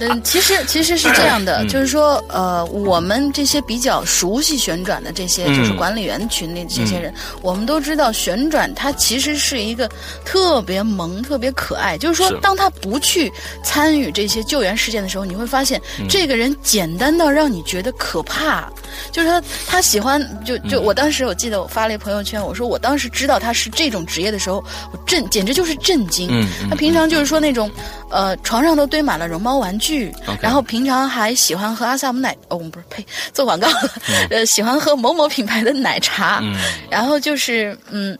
嗯，其实其实是这样的，就是说，呃，我们这些比较熟悉旋转的这些，就是管理员群里这些人，我们都知道，旋转它其实是一个特别萌、特别可爱。就是说，当他不去参与这些救援事件的时候，你会发现，这个人简单到让你觉得可怕。就是他，他喜欢，就就我当时我记得我发了一朋友圈，我说我当时知道他是这种职业的时候，我震，简直就是震惊。嗯他平常就是说那种，呃，床上都堆满了绒毛玩具，然后平常还喜欢喝阿萨姆奶，哦，不是，呸，做广告，呃，喜欢喝某某品牌的奶茶，然后就是嗯，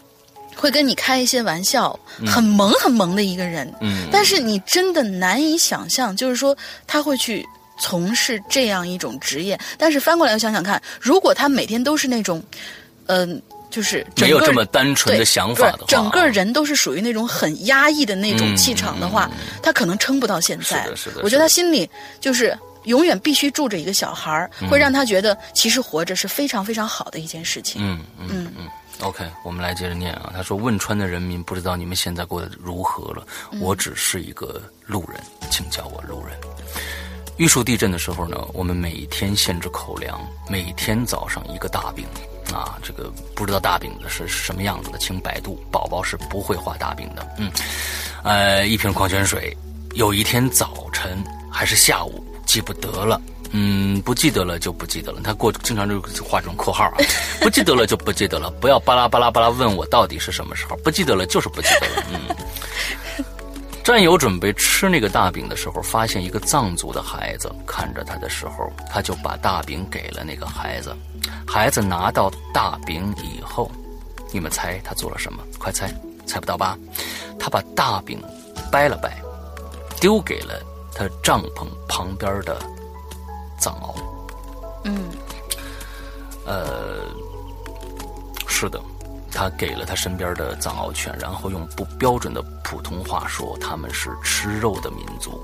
会跟你开一些玩笑，很萌很萌的一个人。嗯，但是你真的难以想象，就是说他会去。从事这样一种职业，但是翻过来又想想看，如果他每天都是那种，嗯，就是没有这么单纯的想法的话，整个人都是属于那种很压抑的那种气场的话，他可能撑不到现在。是的，是的。我觉得他心里就是永远必须住着一个小孩儿，会让他觉得其实活着是非常非常好的一件事情。嗯嗯嗯。OK，我们来接着念啊。他说：“汶川的人民不知道你们现在过得如何了，我只是一个路人，请叫我路人。”玉树地震的时候呢，我们每天限制口粮，每天早上一个大饼，啊，这个不知道大饼的是什么样子的，请百度，宝宝是不会画大饼的，嗯，呃，一瓶矿泉水，有一天早晨还是下午，记不得了，嗯，不记得了就不记得了，他过经常就画这种括号啊，不记得了就不记得了，不要巴拉巴拉巴拉问我到底是什么时候，不记得了就是不记得了，嗯。战友准备吃那个大饼的时候，发现一个藏族的孩子看着他的时候，他就把大饼给了那个孩子。孩子拿到大饼以后，你们猜他做了什么？快猜，猜不到吧？他把大饼掰了掰，丢给了他帐篷旁边的藏獒。嗯，呃，是的。他给了他身边的藏獒犬，然后用不标准的普通话说：“他们是吃肉的民族。”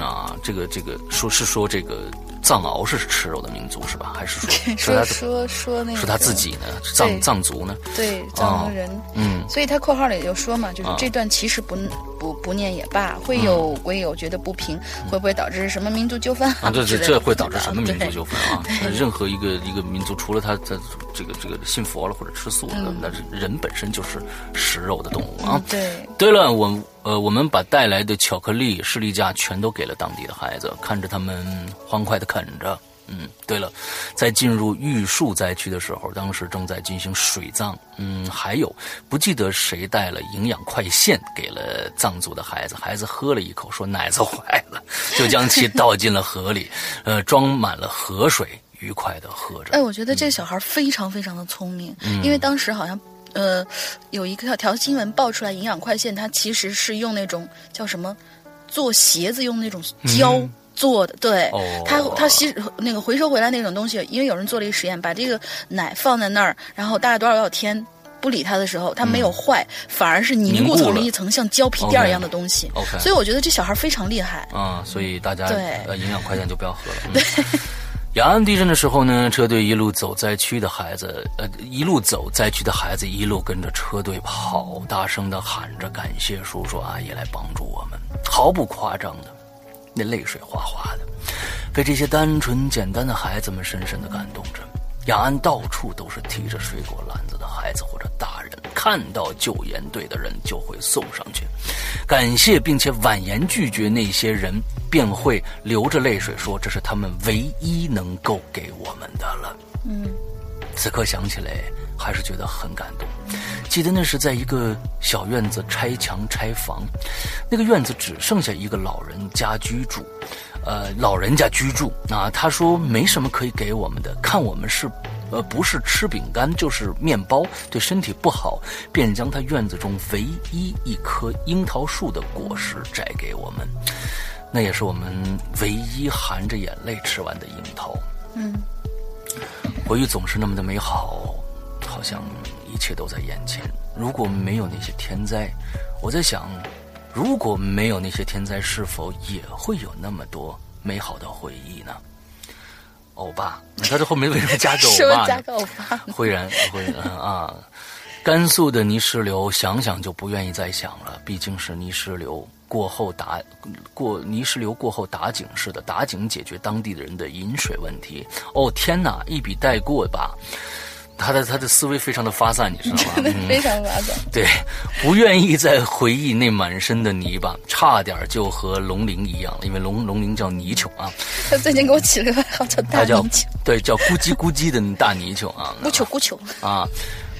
啊，这个这个说是说这个藏獒是吃肉的民族是吧？还是说说说说那个说他自己呢？藏藏族呢？对藏族人。嗯，所以他括号里就说嘛，就是这段其实不不不念也罢，会有鬼有觉得不平，会不会导致什么民族纠纷啊？这这这会导致什么民族纠纷啊？任何一个一个民族，除了他在这个这个信佛了或者吃素的，那是人本身就是食肉的动物啊。对，对了，我呃，我们把带来的巧克力、士力架全都给了当地的孩子，看着他们欢快的啃着。嗯，对了，在进入玉树灾区的时候，当时正在进行水葬。嗯，还有不记得谁带了营养快线给了藏族的孩子，孩子喝了一口，说奶子坏了，就将其 倒进了河里，呃，装满了河水，愉快的喝着。哎，我觉得这小孩非常非常的聪明，嗯因为当时好像。呃，有一个条新闻爆出来，营养快线它其实是用那种叫什么，做鞋子用那种胶做的，对，哦它它吸那个回收回来那种东西，因为有人做了一个实验，把这个奶放在那儿，然后大概多少多少天不理它的时候，它没有坏，反而是凝固成了一层像胶皮垫一样的东西。OK 所以我觉得这小孩非常厉害。啊、所以大家对呃营养快线就不要喝了。嗯雅安地震的时候呢，车队一路走灾区的孩子，呃，一路走灾区的孩子一路跟着车队跑，大声的喊着感谢叔叔阿姨来帮助我们，毫不夸张的，那泪水哗哗的，被这些单纯简单的孩子们深深的感动着。雅安到处都是提着水果篮子的孩子或者大人，看到救援队的人就会送上去，感谢并且婉言拒绝那些人，便会流着泪水说这是他们唯一能够给我们的了。嗯，此刻想起来还是觉得很感动。记得那是在一个小院子拆墙拆房，那个院子只剩下一个老人家居住，呃，老人家居住啊。他说没什么可以给我们的，看我们是。呃，不是吃饼干就是面包，对身体不好，便将他院子中唯一一棵樱桃树的果实摘给我们，那也是我们唯一含着眼泪吃完的樱桃。嗯，回忆总是那么的美好，好像一切都在眼前。如果没有那些天灾，我在想，如果没有那些天灾，是否也会有那么多美好的回忆呢？欧巴，他这后面为什么加个欧巴加个欧巴？灰然灰然啊，甘肃的泥石流，想想就不愿意再想了，毕竟是泥石流过后打过泥石流过后打井似的打井解决当地的人的饮水问题。哦天哪，一笔带过吧。他的他的思维非常的发散，你知道吗？嗯非常发散。对，不愿意再回忆那满身的泥巴，差点就和龙鳞一样了，因为龙龙鳞叫泥鳅啊，他最近给我起了个外号叫大泥鳅，对叫咕叽咕叽的大泥鳅啊。咕球咕球。啊。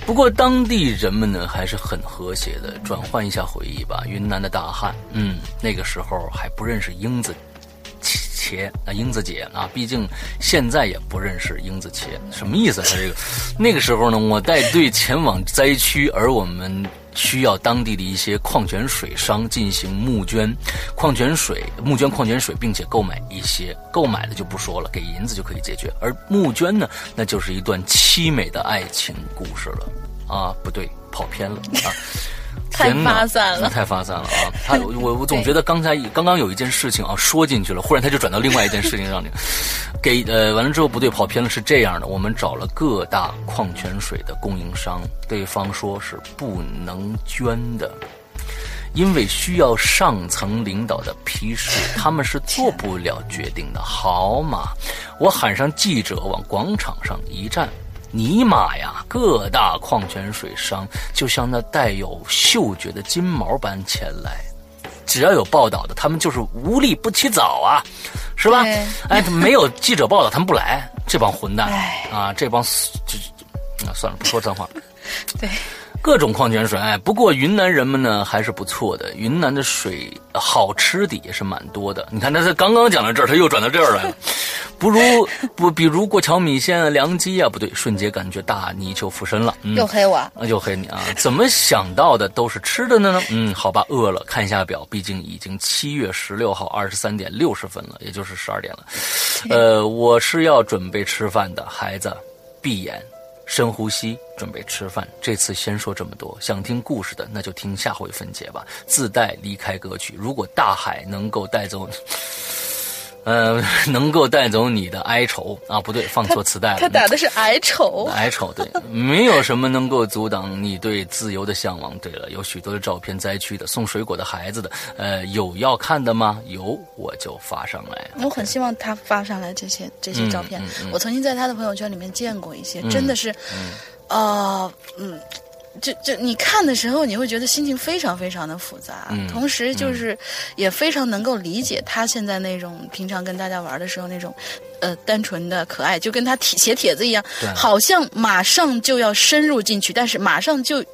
不过当地人们呢还是很和谐的，转换一下回忆吧。云南的大旱，嗯，那个时候还不认识英子茄啊，英子姐啊，毕竟现在也不认识英子茄，什么意思？他这个那个时候呢，我带队前往灾区，而我们。需要当地的一些矿泉水商进行募捐，矿泉水募捐矿泉水，并且购买一些购买的就不说了，给银子就可以解决。而募捐呢，那就是一段凄美的爱情故事了啊！不对，跑偏了啊！太发散了太发散了啊！他我我总觉得刚才刚刚有一件事情啊说进去了，忽然他就转到另外一件事情上去，给呃完了之后不对，跑偏了是这样的，我们找了各大矿泉水的供应商，对方说是不能捐的。因为需要上层领导的批示，他们是做不了决定的。好嘛，我喊上记者往广场上一站，尼玛呀！各大矿泉水商就像那带有嗅觉的金毛般前来，只要有报道的，他们就是无利不起早啊，是吧对？哎，没有记者报道，他们不来，这帮混蛋哎啊，这帮这这啊，算了，不说脏话。对，各种矿泉水，哎，不过云南人们呢还是不错的，云南的水好吃的也是蛮多的。你看，他他刚刚讲到这儿，他又转到这儿来了。不如不，比如过桥米线啊、凉鸡啊，不对，瞬间感觉大泥鳅附身了。嗯，又黑我。啊，又黑你啊！怎么想到的都是吃的呢？嗯，好吧，饿了，看一下表，毕竟已经七月十六号二十三点六十分了，也就是十二点了。呃，我是要准备吃饭的，孩子，闭眼，深呼吸，准备吃饭。这次先说这么多，想听故事的那就听下回分解吧。自带离开歌曲，如果大海能够带走。呃，能够带走你的哀愁啊，不对，放错磁带了。他打的是哀愁，哀愁，对，没有什么能够阻挡你对自由的向往。对了，有许多的照片，灾区的，送水果的孩子的，呃，有要看的吗？有，我就发上来。我很希望他发上来这些这些照片。我曾经在他的朋友圈里面见过一些，真的是，啊，嗯。就就你看的时候，你会觉得心情非常非常的复杂，同时就是也非常能够理解他现在那种平常跟大家玩的时候那种，呃，单纯的可爱，就跟他帖写帖子一样，好像马上就要深入进去，但是马上就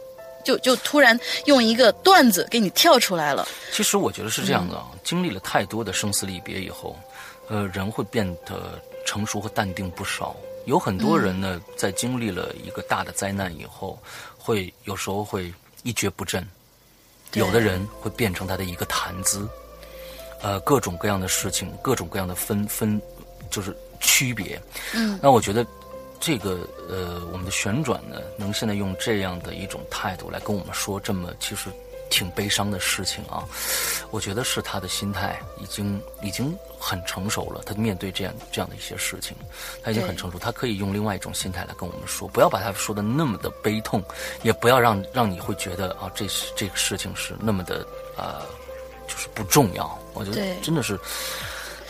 就就突然用一个段子给你跳出来了。其实我觉得是这样的啊，经历了太多的生死离别以后，呃，人会变得成熟和淡定不少。有很多人呢，在经历了一个大的灾难以后。会有时候会一蹶不振，有的人会变成他的一个谈资，呃，各种各样的事情，各种各样的分分，就是区别。嗯，那我觉得这个呃，我们的旋转呢，能现在用这样的一种态度来跟我们说这么其实。挺悲伤的事情啊，我觉得是他的心态已经已经很成熟了。他面对这样这样的一些事情，他已经很成熟。他可以用另外一种心态来跟我们说，不要把他说的那么的悲痛，也不要让让你会觉得啊，这是这个事情是那么的呃，就是不重要。我觉得真的是。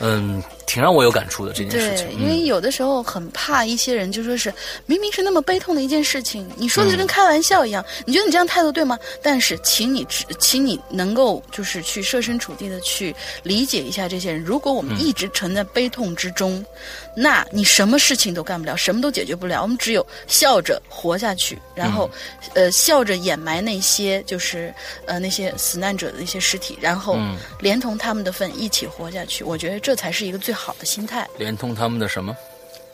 嗯，挺让我有感触的这件事情。对，因为有的时候很怕一些人，就说是明明是那么悲痛的一件事情，你说的就跟开玩笑一样。你觉得你这样态度对吗？但是，请你，请你能够就是去设身处地的去理解一下这些人。如果我们一直沉在悲痛之中，那你什么事情都干不了，什么都解决不了。我们只有笑着活下去，然后，呃，笑着掩埋那些就是呃那些死难者的一些尸体，然后连同他们的份一起活下去。我觉得。这才是一个最好的心态。连通他们的什么？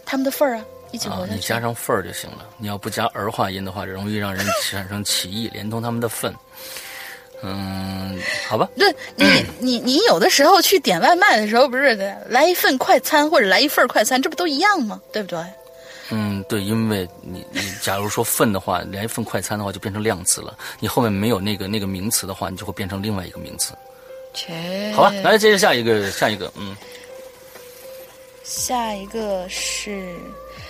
他们的份儿啊，一起活下去。你加上份儿就行了。你要不加儿化音的话，容易让人产生歧义。连通他们的份，嗯，好吧。对你，你你有的时候去点外卖的时候，不是来一份快餐或者来一份快餐，这不都一样吗？对不对？嗯，对，因为你你假如说份的话，来一份快餐的话就变成量词了。你后面没有那个那个名词的话，你就会变成另外一个名词。切，好吧，来接着下一个，下一个，嗯，下一个是，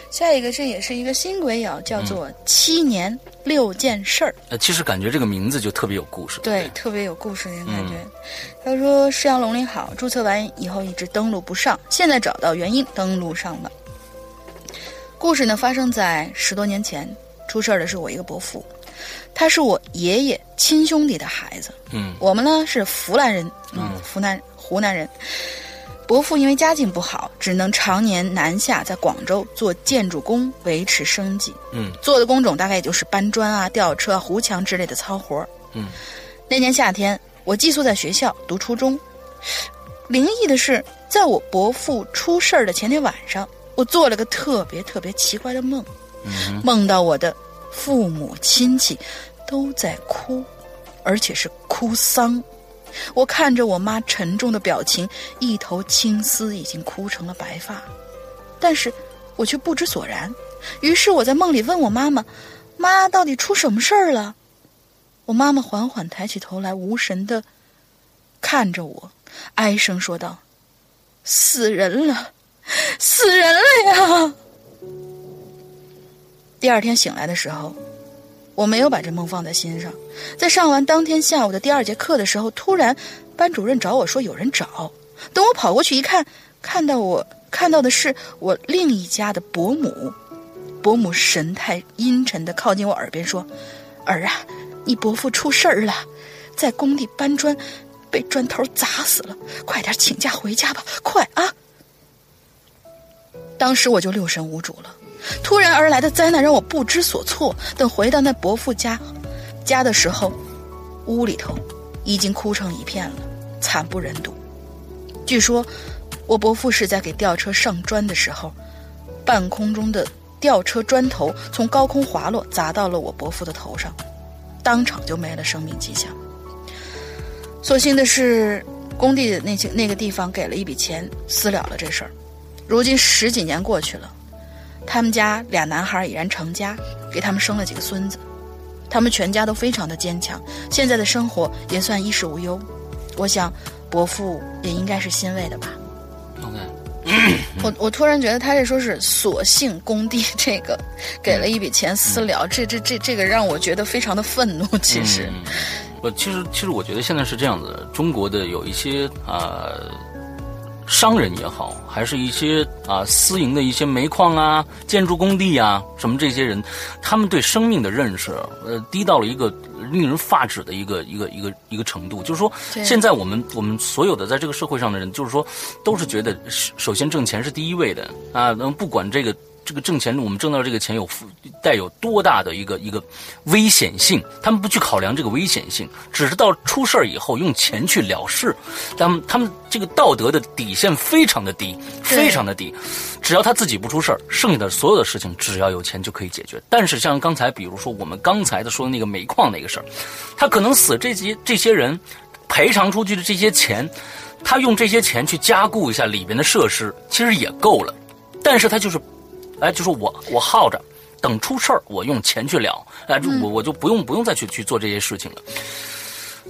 下一个这也是一个新鬼友，叫做七年六件事儿。呃，其实感觉这个名字就特别有故事，对，特别有故事那种感觉。他说：“世阳龙鳞好，注册完以后一直登录不上，现在找到原因，登录上了。故事呢发生在十多年前，出事儿的是我一个伯父。”他是我爷爷亲兄弟的孩子，嗯，我们呢是湖南人，嗯，湖南湖南人。伯父因为家境不好，只能常年南下，在广州做建筑工维持生计，嗯，做的工种大概也就是搬砖啊、吊车、啊糊墙之类的糙活嗯。那年夏天，我寄宿在学校读初中，灵异的是，在我伯父出事儿的前天晚上，我做了个特别特别奇怪的梦，嗯梦到我的。父母亲戚都在哭，而且是哭丧。我看着我妈沉重的表情，一头青丝已经哭成了白发，但是我却不知所然。于是我在梦里问我妈妈：“妈，到底出什么事儿了？”我妈妈缓缓抬起头来，无神的看着我，哀声说道：“死人了，死人了呀！”第二天醒来的时候，我没有把这梦放在心上。在上完当天下午的第二节课的时候，突然班主任找我说有人找。等我跑过去一看，看到我看到的是我另一家的伯母。伯母神态阴沉的靠近我耳边说：“儿啊，你伯父出事儿了，在工地搬砖，被砖头砸死了。快点请假回家吧，快啊！”当时我就六神无主了。突然而来的灾难让我不知所措。等回到那伯父家，家的时候，屋里头已经哭成一片了，惨不忍睹。据说，我伯父是在给吊车上砖的时候，半空中的吊车砖头从高空滑落，砸到了我伯父的头上，当场就没了生命迹象。所幸的是，工地的那些那个地方给了一笔钱，私了了这事儿。如今十几年过去了。他们家俩男孩已然成家，给他们生了几个孙子，他们全家都非常的坚强，现在的生活也算衣食无忧。我想，伯父也应该是欣慰的吧。OK。我我突然觉得他这说是索性工地 这个给了一笔钱私了，这这这这个让我觉得非常的愤怒。其实，我其实其实我觉得现在是这样子，中国的有一些啊。商人也好，还是一些啊私营的一些煤矿啊、建筑工地啊，什么这些人，他们对生命的认识，呃，低到了一个令人发指的一个一个一个一个程度。就是说，现在我们我们所有的在这个社会上的人，就是说，都是觉得首先挣钱是第一位的啊，那不管这个。这个挣钱，我们挣到这个钱有带有多大的一个一个危险性？他们不去考量这个危险性，只是到出事儿以后用钱去了事。他们他们这个道德的底线非常的低，非常的低。只要他自己不出事儿，剩下的所有的事情只要有钱就可以解决。但是像刚才，比如说我们刚才的说的那个煤矿那个事儿，他可能死这些这些人赔偿出去的这些钱，他用这些钱去加固一下里边的设施，其实也够了。但是他就是。哎，就说我我耗着，等出事儿我用钱去了，哎，我我就不用不用再去去做这些事情了。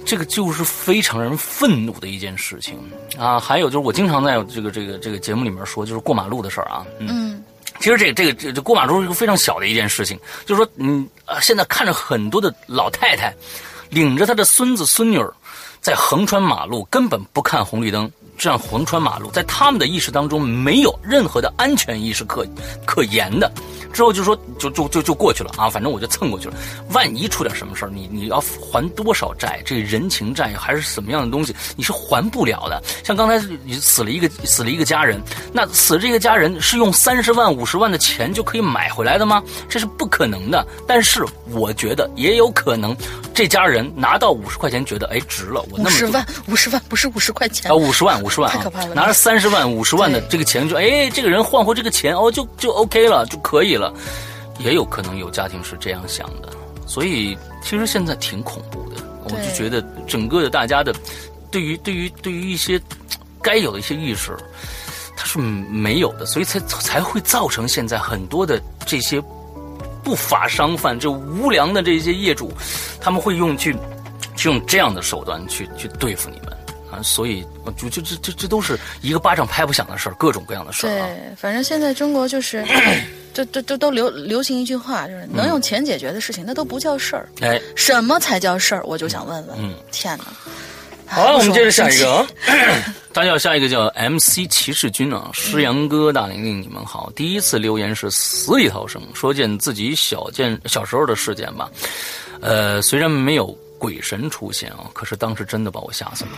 这个就是非常让人愤怒的一件事情啊！还有就是我经常在这个这个这个节目里面说，就是过马路的事儿啊。嗯，其实这个这个这这过马路是一个非常小的一件事情，就是说，嗯啊，现在看着很多的老太太领着她的孙子孙女儿在横穿马路，根本不看红绿灯。这样横穿马路，在他们的意识当中没有任何的安全意识可可言的。之后就说就就就就过去了啊，反正我就蹭过去了。万一出点什么事儿，你你要还多少债？这人情债还是什么样的东西？你是还不了的。像刚才你死了一个死了一个家人，那死这个家人是用三十万五十万的钱就可以买回来的吗？这是不可能的。但是我觉得也有可能，这家人拿到五十块钱，觉得哎值了。我五十万五十万不是五十块钱啊，五十万五十万。拿着三十万五十万的这个钱，就哎这个人换回这个钱哦，就就 OK 了，就可以了。也有可能有家庭是这样想的，所以其实现在挺恐怖的。我就觉得整个的大家的，对于对于对于一些该有的一些意识，它是没有的，所以才才会造成现在很多的这些不法商贩，这无良的这些业主，他们会用去去用这样的手段去去对付你们。所以，就就这这这都是一个巴掌拍不响的事儿，各种各样的事儿。对，反正现在中国就是，这这这都流流行一句话，就是能用钱解决的事情，那都不叫事儿。哎，什么才叫事儿？我就想问问。嗯，天哪！好了，我们接着下一个啊。大家好，下一个叫 MC 骑士军啊，诗阳哥、大玲玲，你们好。第一次留言是死里逃生，说件自己小件小时候的事件吧。呃，虽然没有。鬼神出现啊！可是当时真的把我吓死了。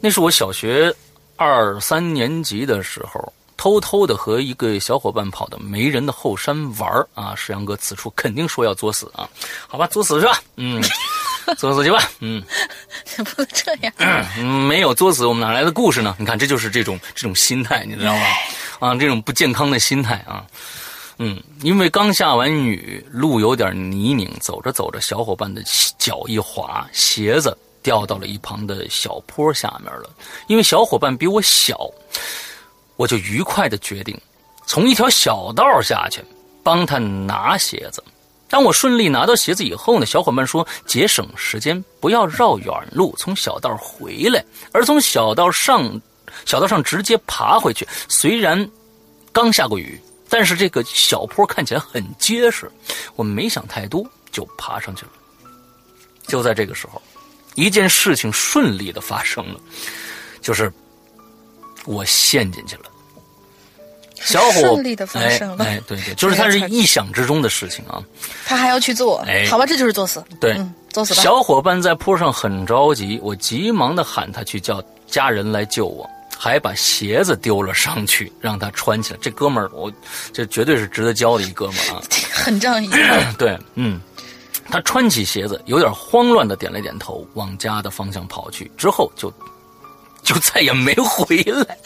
那是我小学二三年级的时候，偷偷的和一个小伙伴跑到没人的后山玩啊！石阳哥此处肯定说要作死啊！好吧，作死是吧，嗯，作死去吧，嗯，不能这样，嗯，没有作死，我们哪来的故事呢？你看，这就是这种这种心态，你知道吗？啊，这种不健康的心态啊。嗯，因为刚下完雨，路有点泥泞，走着走着，小伙伴的脚一滑，鞋子掉到了一旁的小坡下面了。因为小伙伴比我小，我就愉快的决定从一条小道下去帮他拿鞋子。当我顺利拿到鞋子以后呢，小伙伴说节省时间，不要绕远路从小道回来，而从小道上小道上直接爬回去。虽然刚下过雨。但是这个小坡看起来很结实，我没想太多就爬上去了。就在这个时候，一件事情顺利的发生了，就是我陷进去了。小伙顺利的发生了，哎，对对，就是他是意想之中的事情啊。他还要去做，哎，好吧，这就是作死。对，作死。小伙伴在坡上很着急，我急忙的喊他去叫家人来救我。还把鞋子丢了上去，让他穿起来。这哥们儿，我这绝对是值得交的一哥们儿啊，很仗义。对，嗯，他穿起鞋子，有点慌乱的点了点头，往家的方向跑去。之后就就再也没回来。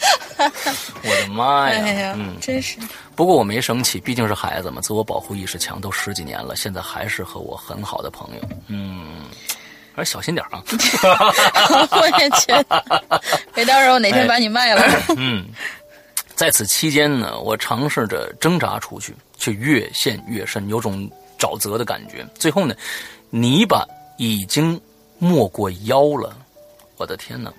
我的妈呀！嗯，真是。不过我没生气，毕竟是孩子嘛，自我保护意识强，都十几年了，现在还是和我很好的朋友。嗯。还是小心点啊！我也觉得，别到时候哪天把你卖了。嗯，在此期间呢，我尝试着挣扎出去，却越陷越深，有种沼泽的感觉。最后呢，泥巴已经没过腰了。我的天哪！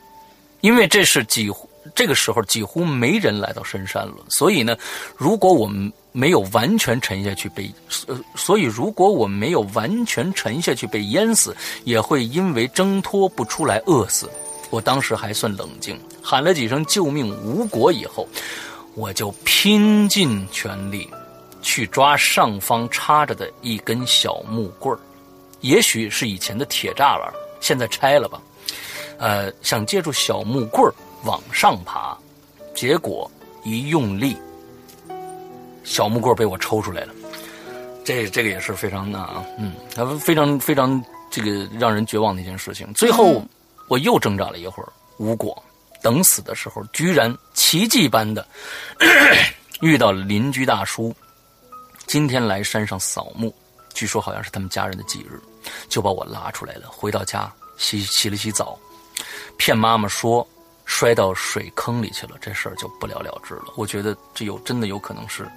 因为这是几乎这个时候几乎没人来到深山了。所以呢，如果我们没有完全沉下去被，呃，所以如果我没有完全沉下去被淹死，也会因为挣脱不出来饿死。我当时还算冷静，喊了几声救命无果以后，我就拼尽全力去抓上方插着的一根小木棍儿，也许是以前的铁栅栏，现在拆了吧。呃，想借助小木棍儿往上爬，结果一用力，小木棍被我抽出来了。这这个也是非常那嗯，非常非常这个让人绝望的一件事情。最后。我又挣扎了一会儿，无果。等死的时候，居然奇迹般的 遇到了邻居大叔，今天来山上扫墓，据说好像是他们家人的忌日，就把我拉出来了。回到家洗洗了洗澡，骗妈妈说摔到水坑里去了，这事儿就不了了之了。我觉得这有真的有可能是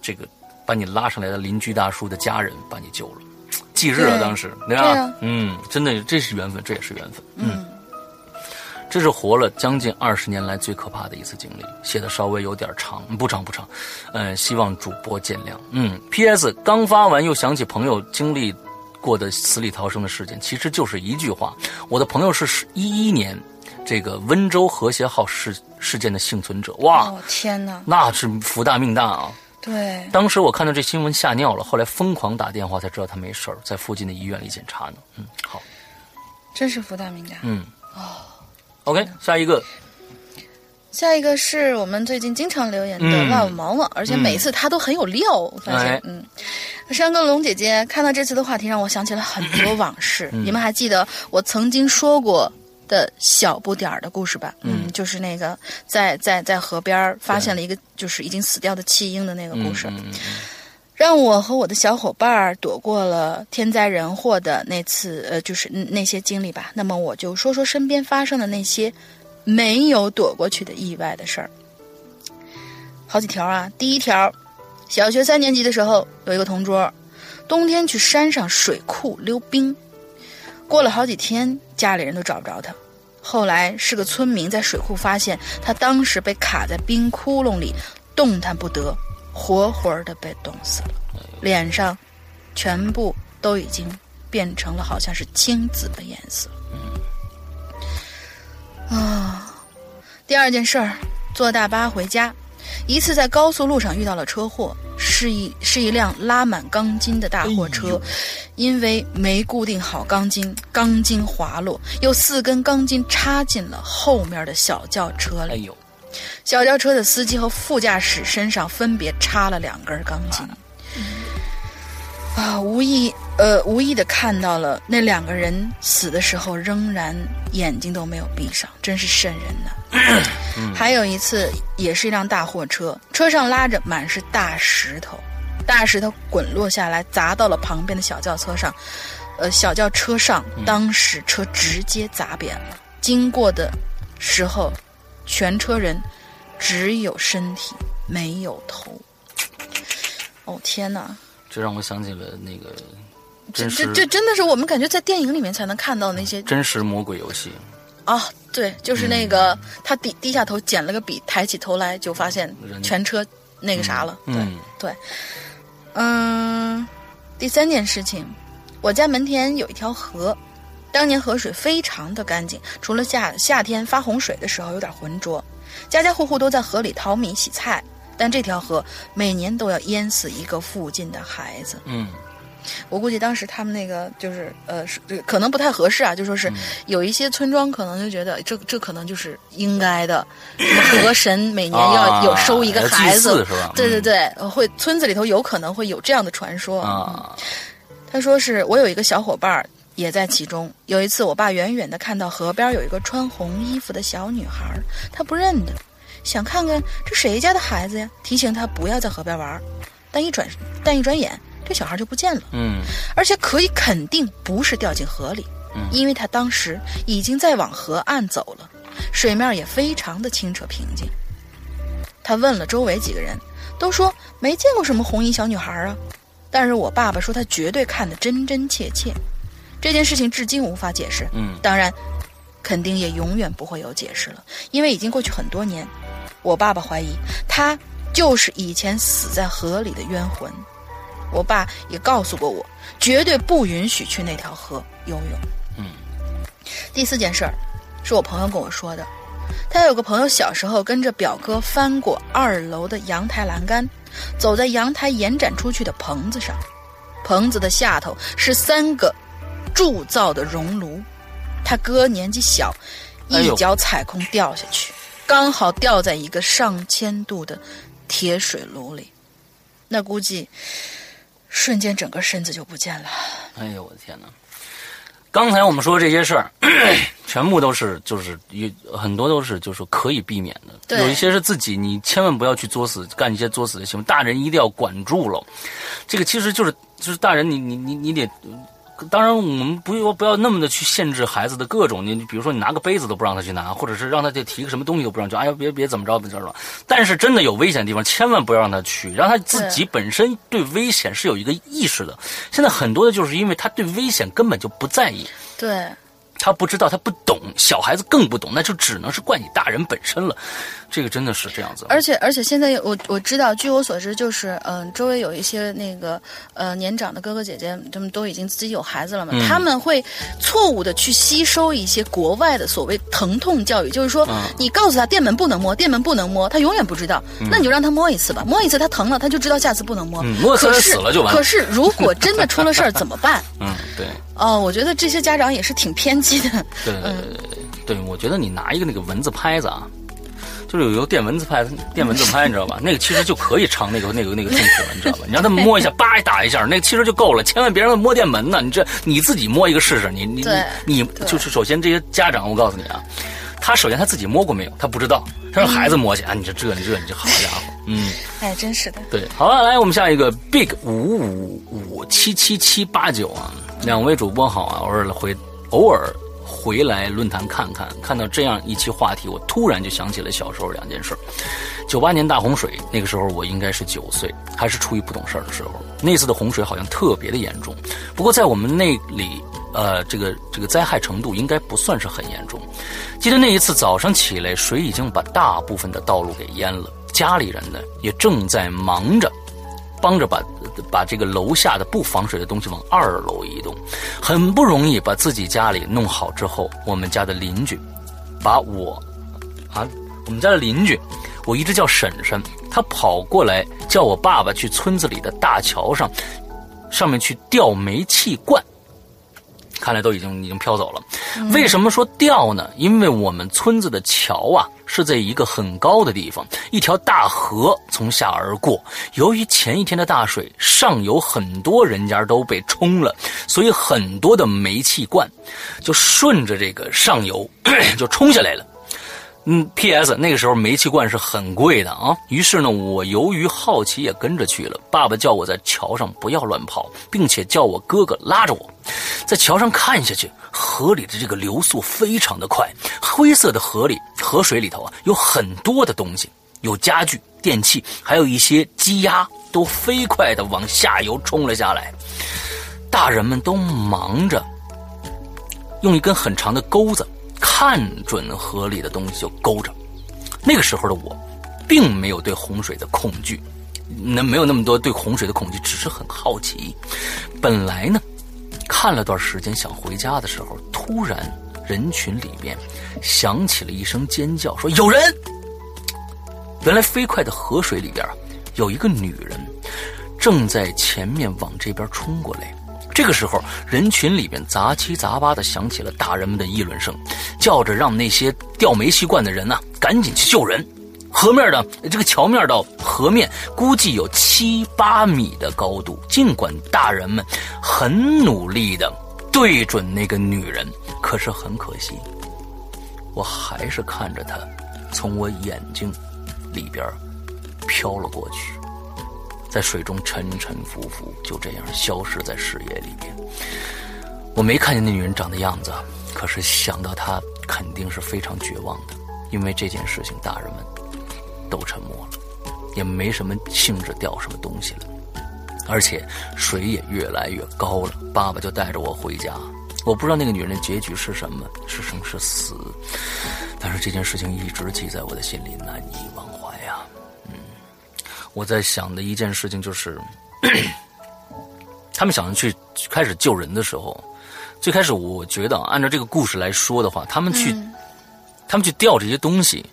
这个把你拉上来的邻居大叔的家人把你救了。忌日啊，当时对吧？嗯，真的，这是缘分，这也是缘分。嗯，这是活了将近二十年来最可怕的一次经历，写的稍微有点长，不长不长。嗯，希望主播见谅。嗯，P.S. 刚发完，又想起朋友经历过的死里逃生的事件，其实就是一句话：我的朋友是一一年这个温州和谐号事事件的幸存者。哇，天哪，那是福大命大啊！对，当时我看到这新闻吓尿了，后来疯狂打电话才知道他没事儿，在附近的医院里检查呢。嗯，好，真是福大命大。嗯，哦，OK，下一个，下一个是我们最近经常留言的万毛毛，而且每次他都很有料，我发现。嗯，山歌龙姐姐看到这次的话题，让我想起了很多往事。你们还记得我曾经说过？的小不点儿的故事吧，嗯，就是那个在在在河边发现了一个就是已经死掉的弃婴的那个故事，让我和我的小伙伴躲过了天灾人祸的那次呃，就是那些经历吧。那么我就说说身边发生的那些没有躲过去的意外的事儿，好几条啊。第一条，小学三年级的时候，有一个同桌，冬天去山上水库溜冰。过了好几天，家里人都找不着他。后来是个村民在水库发现他，当时被卡在冰窟窿里，动弹不得，活活的被冻死了，脸上全部都已经变成了好像是青紫的颜色。啊，第二件事儿，坐大巴回家。一次在高速路上遇到了车祸，是一是一辆拉满钢筋的大货车，因为没固定好钢筋，钢筋滑落，有四根钢筋插进了后面的小轿车里。哎呦，小轿车的司机和副驾驶身上分别插了两根钢筋。啊，无意呃无意的看到了那两个人死的时候仍然眼睛都没有闭上，真是瘆人呐。还有一次，也是一辆大货车，车上拉着满是大石头，大石头滚落下来砸到了旁边的小轿车上，呃，小轿车上当时车直接砸扁了。经过的时候，全车人只有身体没有头。哦天哪！这让我想起了那个，这这这真的是我们感觉在电影里面才能看到那些真实魔鬼游戏啊！对，就是那个他低低下头捡了个笔，抬起头来就发现全车那个啥了。对对，嗯，第三件事情，我家门前有一条河，当年河水非常的干净，除了夏夏天发洪水的时候有点浑浊，家家户户都在河里淘米洗菜。但这条河每年都要淹死一个附近的孩子。嗯，我估计当时他们那个就是呃，可能不太合适啊，就说是有一些村庄可能就觉得这这可能就是应该的，什么河神每年要有收一个孩子是吧？对对对，会村子里头有可能会有这样的传说啊。他说是我有一个小伙伴也在其中。有一次，我爸远远的看到河边有一个穿红衣服的小女孩，他不认得。想看看这谁家的孩子呀？提醒他不要在河边玩，但一转但一转眼，这小孩就不见了。嗯，而且可以肯定不是掉进河里，因为他当时已经在往河岸走了，水面也非常的清澈平静。他问了周围几个人，都说没见过什么红衣小女孩啊。但是我爸爸说他绝对看得真真切切。这件事情至今无法解释。嗯，当然，肯定也永远不会有解释了，因为已经过去很多年。我爸爸怀疑他就是以前死在河里的冤魂。我爸也告诉过我，绝对不允许去那条河游泳。嗯。第四件事儿，是我朋友跟我说的。他有个朋友小时候跟着表哥翻过二楼的阳台栏杆，走在阳台延展出去的棚子上，棚子的下头是三个铸造的熔炉。他哥年纪小，一脚踩空掉下去，刚好掉在一个上千度的铁水炉里，那估计瞬间整个身子就不见了。哎呦我的天哪！刚才我们说这些事儿，全部都是就是有很多都是就是可以避免的，有一些是自己你千万不要去作死干一些作死的行为，大人一定要管住了。这个其实就是就是大人，你你你你得。当然，我们不要不要那么的去限制孩子的各种，你比如说你拿个杯子都不让他去拿，或者是让他去提个什么东西都不让，就哎呀别别怎么着怎么着。但是真的有危险的地方，千万不要让他去，让他自己本身对危险是有一个意识的。现在很多的就是因为他对危险根本就不在意。对。他不知道，他不懂，小孩子更不懂，那就只能是怪你大人本身了。这个真的是这样子。而且而且现在我我知道，据我所知，就是嗯，周围有一些那个呃年长的哥哥姐姐，他们都已经自己有孩子了嘛，他们会错误的去吸收一些国外的所谓疼痛教育，就是说你告诉他电门不能摸，电门不能摸，他永远不知道。那你就让他摸一次吧，摸一次他疼了，他就知道下次不能摸。摸死死了就完。可是如果真的出了事儿怎么办？嗯，对。哦，我觉得这些家长也是挺偏激的。对对对，对我觉得你拿一个那个蚊子拍子啊，就是有一个电蚊子拍、电蚊子拍，你知道吧？那个其实就可以尝那个那个那个痛苦了，你知道吧？你让他们摸一下，叭一打一下，那个其实就够了。千万别让他摸电门呢，你这你自己摸一个试试。你你你就是首先这些家长，我告诉你啊，他首先他自己摸过没有？他不知道，他让孩子摸去啊！你这这你这你这好家伙，嗯，哎，真是的。对，好了，来我们下一个 big 五五五七七七八九啊。两位主播好啊！偶尔回偶尔回来论坛看看，看到这样一期话题，我突然就想起了小时候两件事。九八年大洪水，那个时候我应该是九岁，还是处于不懂事儿的时候。那次的洪水好像特别的严重，不过在我们那里，呃，这个这个灾害程度应该不算是很严重。记得那一次早上起来，水已经把大部分的道路给淹了，家里人呢也正在忙着。帮着把把这个楼下的不防水的东西往二楼移动，很不容易把自己家里弄好之后，我们家的邻居把我啊，我们家的邻居，我一直叫婶婶，她跑过来叫我爸爸去村子里的大桥上，上面去吊煤气罐。看来都已经已经飘走了。为什么说掉呢？因为我们村子的桥啊是在一个很高的地方，一条大河从下而过。由于前一天的大水，上游很多人家都被冲了，所以很多的煤气罐就顺着这个上游 就冲下来了。嗯，P.S. 那个时候煤气罐是很贵的啊。于是呢，我由于好奇也跟着去了。爸爸叫我在桥上不要乱跑，并且叫我哥哥拉着我，在桥上看下去。河里的这个流速非常的快，灰色的河里河水里头啊，有很多的东西，有家具、电器，还有一些鸡鸭，都飞快的往下游冲了下来。大人们都忙着用一根很长的钩子。看准河里的东西就勾着。那个时候的我，并没有对洪水的恐惧，那没有那么多对洪水的恐惧，只是很好奇。本来呢，看了段时间想回家的时候，突然人群里面响起了一声尖叫，说有人。原来飞快的河水里边有一个女人，正在前面往这边冲过来。这个时候，人群里面杂七杂八的响起了大人们的议论声，叫着让那些掉煤气罐的人呐赶紧去救人。河面的这个桥面到河面估计有七八米的高度，尽管大人们很努力的对准那个女人，可是很可惜，我还是看着她从我眼睛里边飘了过去。在水中沉沉浮浮，就这样消失在视野里面。我没看见那女人长的样子，可是想到她肯定是非常绝望的，因为这件事情大人们都沉默了，也没什么兴致钓什么东西了，而且水也越来越高了。爸爸就带着我回家，我不知道那个女人的结局是什么，是生是死，但是这件事情一直记在我的心里，难以忘。我在想的一件事情就是，他们想要去开始救人的时候，最开始我觉得按照这个故事来说的话，他们去，他们去调这些东西。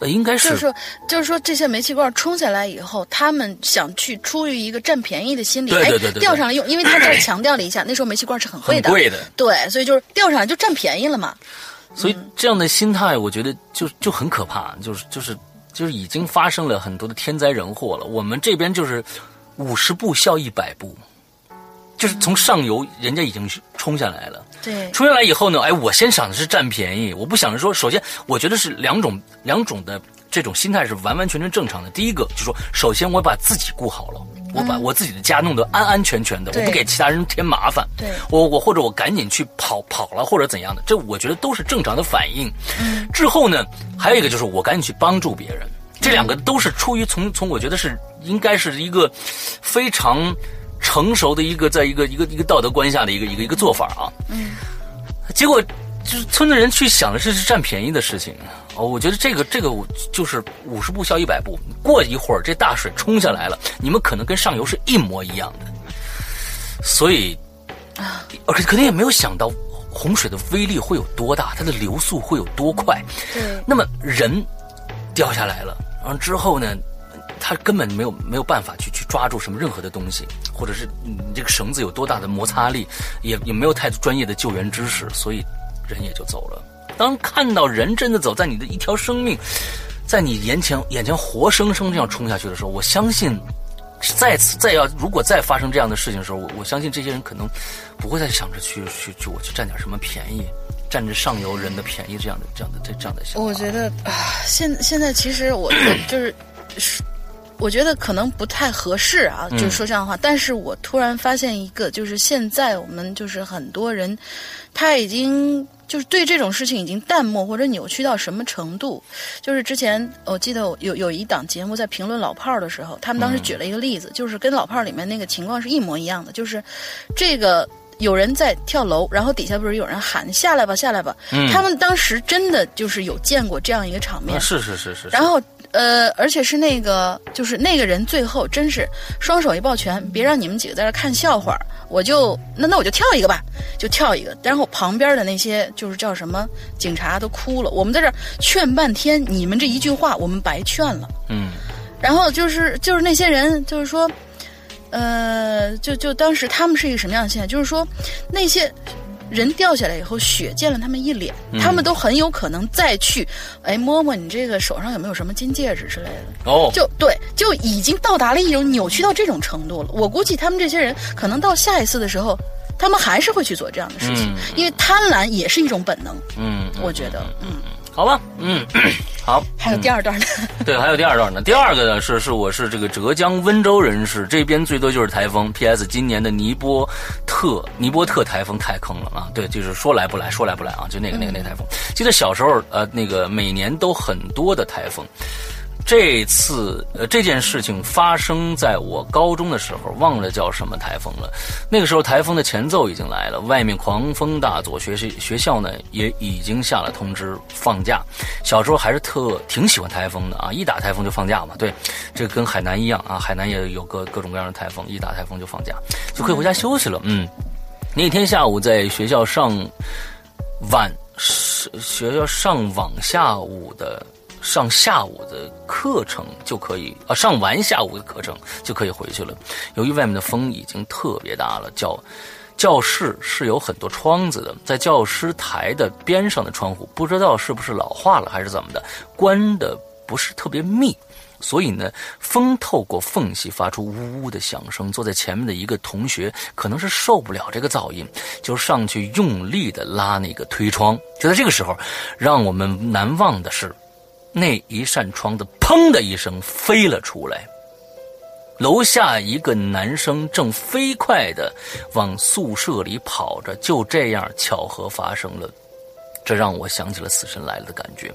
呃，应该是就是说，就是说，这些煤气罐冲下来以后，他们想去出于一个占便宜的心理，哎，吊上来用，因为他这强调了一下，那时候煤气罐是很贵的，贵的，对，所以就是吊上来就占便宜了嘛。所以这样的心态，我觉得就就很可怕，就是就是就是已经发生了很多的天灾人祸了。我们这边就是五十步笑一百步。就是从上游，人家已经冲下来了。对，冲下来以后呢，哎，我先想的是占便宜，我不想着说，首先，我觉得是两种两种的这种心态是完完全全正常的。第一个就是说，首先我把自己顾好了，我把我自己的家弄得安安全全的，我不给其他人添麻烦。对，我我或者我赶紧去跑跑了或者怎样的，这我觉得都是正常的反应。嗯，之后呢，还有一个就是我赶紧去帮助别人，这两个都是出于从从我觉得是应该是一个非常。成熟的一个，在一个一个一个道德观下的一个一个一个做法啊，嗯，结果就是村的人去想的是是占便宜的事情哦，我觉得这个这个就是五十步笑一百步，过一会儿这大水冲下来了，你们可能跟上游是一模一样的，所以啊，而且可能也没有想到洪水的威力会有多大，它的流速会有多快，对，那么人掉下来了，然后之后呢？他根本没有没有办法去去抓住什么任何的东西，或者是你这个绳子有多大的摩擦力，也也没有太专业的救援知识，所以人也就走了。当看到人真的走在你的一条生命，在你眼前眼前活生生这样冲下去的时候，我相信再次再要如果再发生这样的事情的时候，我我相信这些人可能不会再想着去去去我去占点什么便宜，占着上游人的便宜这样的这样的这这样的想。我觉得啊，现现在其实我就是。我觉得可能不太合适啊，就是说这样的话。但是我突然发现一个，就是现在我们就是很多人，他已经就是对这种事情已经淡漠或者扭曲到什么程度？就是之前我记得有有一档节目在评论老炮儿的时候，他们当时举了一个例子，就是跟老炮儿里面那个情况是一模一样的，就是这个有人在跳楼，然后底下不是有人喊下来吧，下来吧。他们当时真的就是有见过这样一个场面，是是是是。然后。呃，而且是那个，就是那个人最后真是双手一抱拳，别让你们几个在这看笑话，我就那那我就跳一个吧，就跳一个。然后旁边的那些就是叫什么警察都哭了，我们在这劝半天，你们这一句话我们白劝了。嗯。然后就是就是那些人就是说，呃，就就当时他们是一个什么样的现象？就是说那些。人掉下来以后，血溅了他们一脸，他们都很有可能再去，哎，摸摸你这个手上有没有什么金戒指之类的。哦，就对，就已经到达了一种扭曲到这种程度了。我估计他们这些人可能到下一次的时候，他们还是会去做这样的事情，因为贪婪也是一种本能。嗯，我觉得，嗯。好吧，嗯，好，还有第二段呢。对，还有第二段呢。第二个呢是是我是这个浙江温州人士，这边最多就是台风。P.S. 今年的尼波特尼波特台风太坑了啊！对，就是说来不来，说来不来啊！就那个那个那台风，记得小时候呃，那个每年都很多的台风。这次呃这件事情发生在我高中的时候，忘了叫什么台风了。那个时候台风的前奏已经来了，外面狂风大作，学习学校呢也已经下了通知放假。小时候还是特挺喜欢台风的啊，一打台风就放假嘛。对，这跟海南一样啊，海南也有各各种各样的台风，一打台风就放假，就可以回家休息了。嗯，那天下午在学校上晚学校上网下午的。上下午的课程就可以啊，上完下午的课程就可以回去了。由于外面的风已经特别大了，教教室是有很多窗子的，在教师台的边上的窗户，不知道是不是老化了还是怎么的，关的不是特别密，所以呢，风透过缝隙发出呜呜的响声。坐在前面的一个同学可能是受不了这个噪音，就上去用力的拉那个推窗。就在这个时候，让我们难忘的是。那一扇窗子“砰”的一声飞了出来，楼下一个男生正飞快的往宿舍里跑着，就这样巧合发生了。这让我想起了《死神来了》的感觉。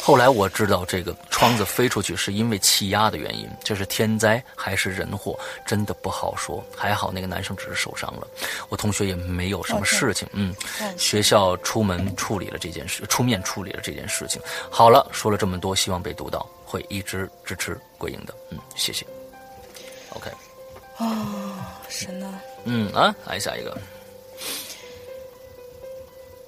后来我知道，这个窗子飞出去是因为气压的原因，这是天灾还是人祸，真的不好说。还好那个男生只是受伤了，我同学也没有什么事情。嗯，学校出门处理了这件事，出面处理了这件事情。好了，说了这么多，希望被读到，会一直支持桂英的。嗯，谢谢。OK。哦，是呢。嗯啊，来下一个。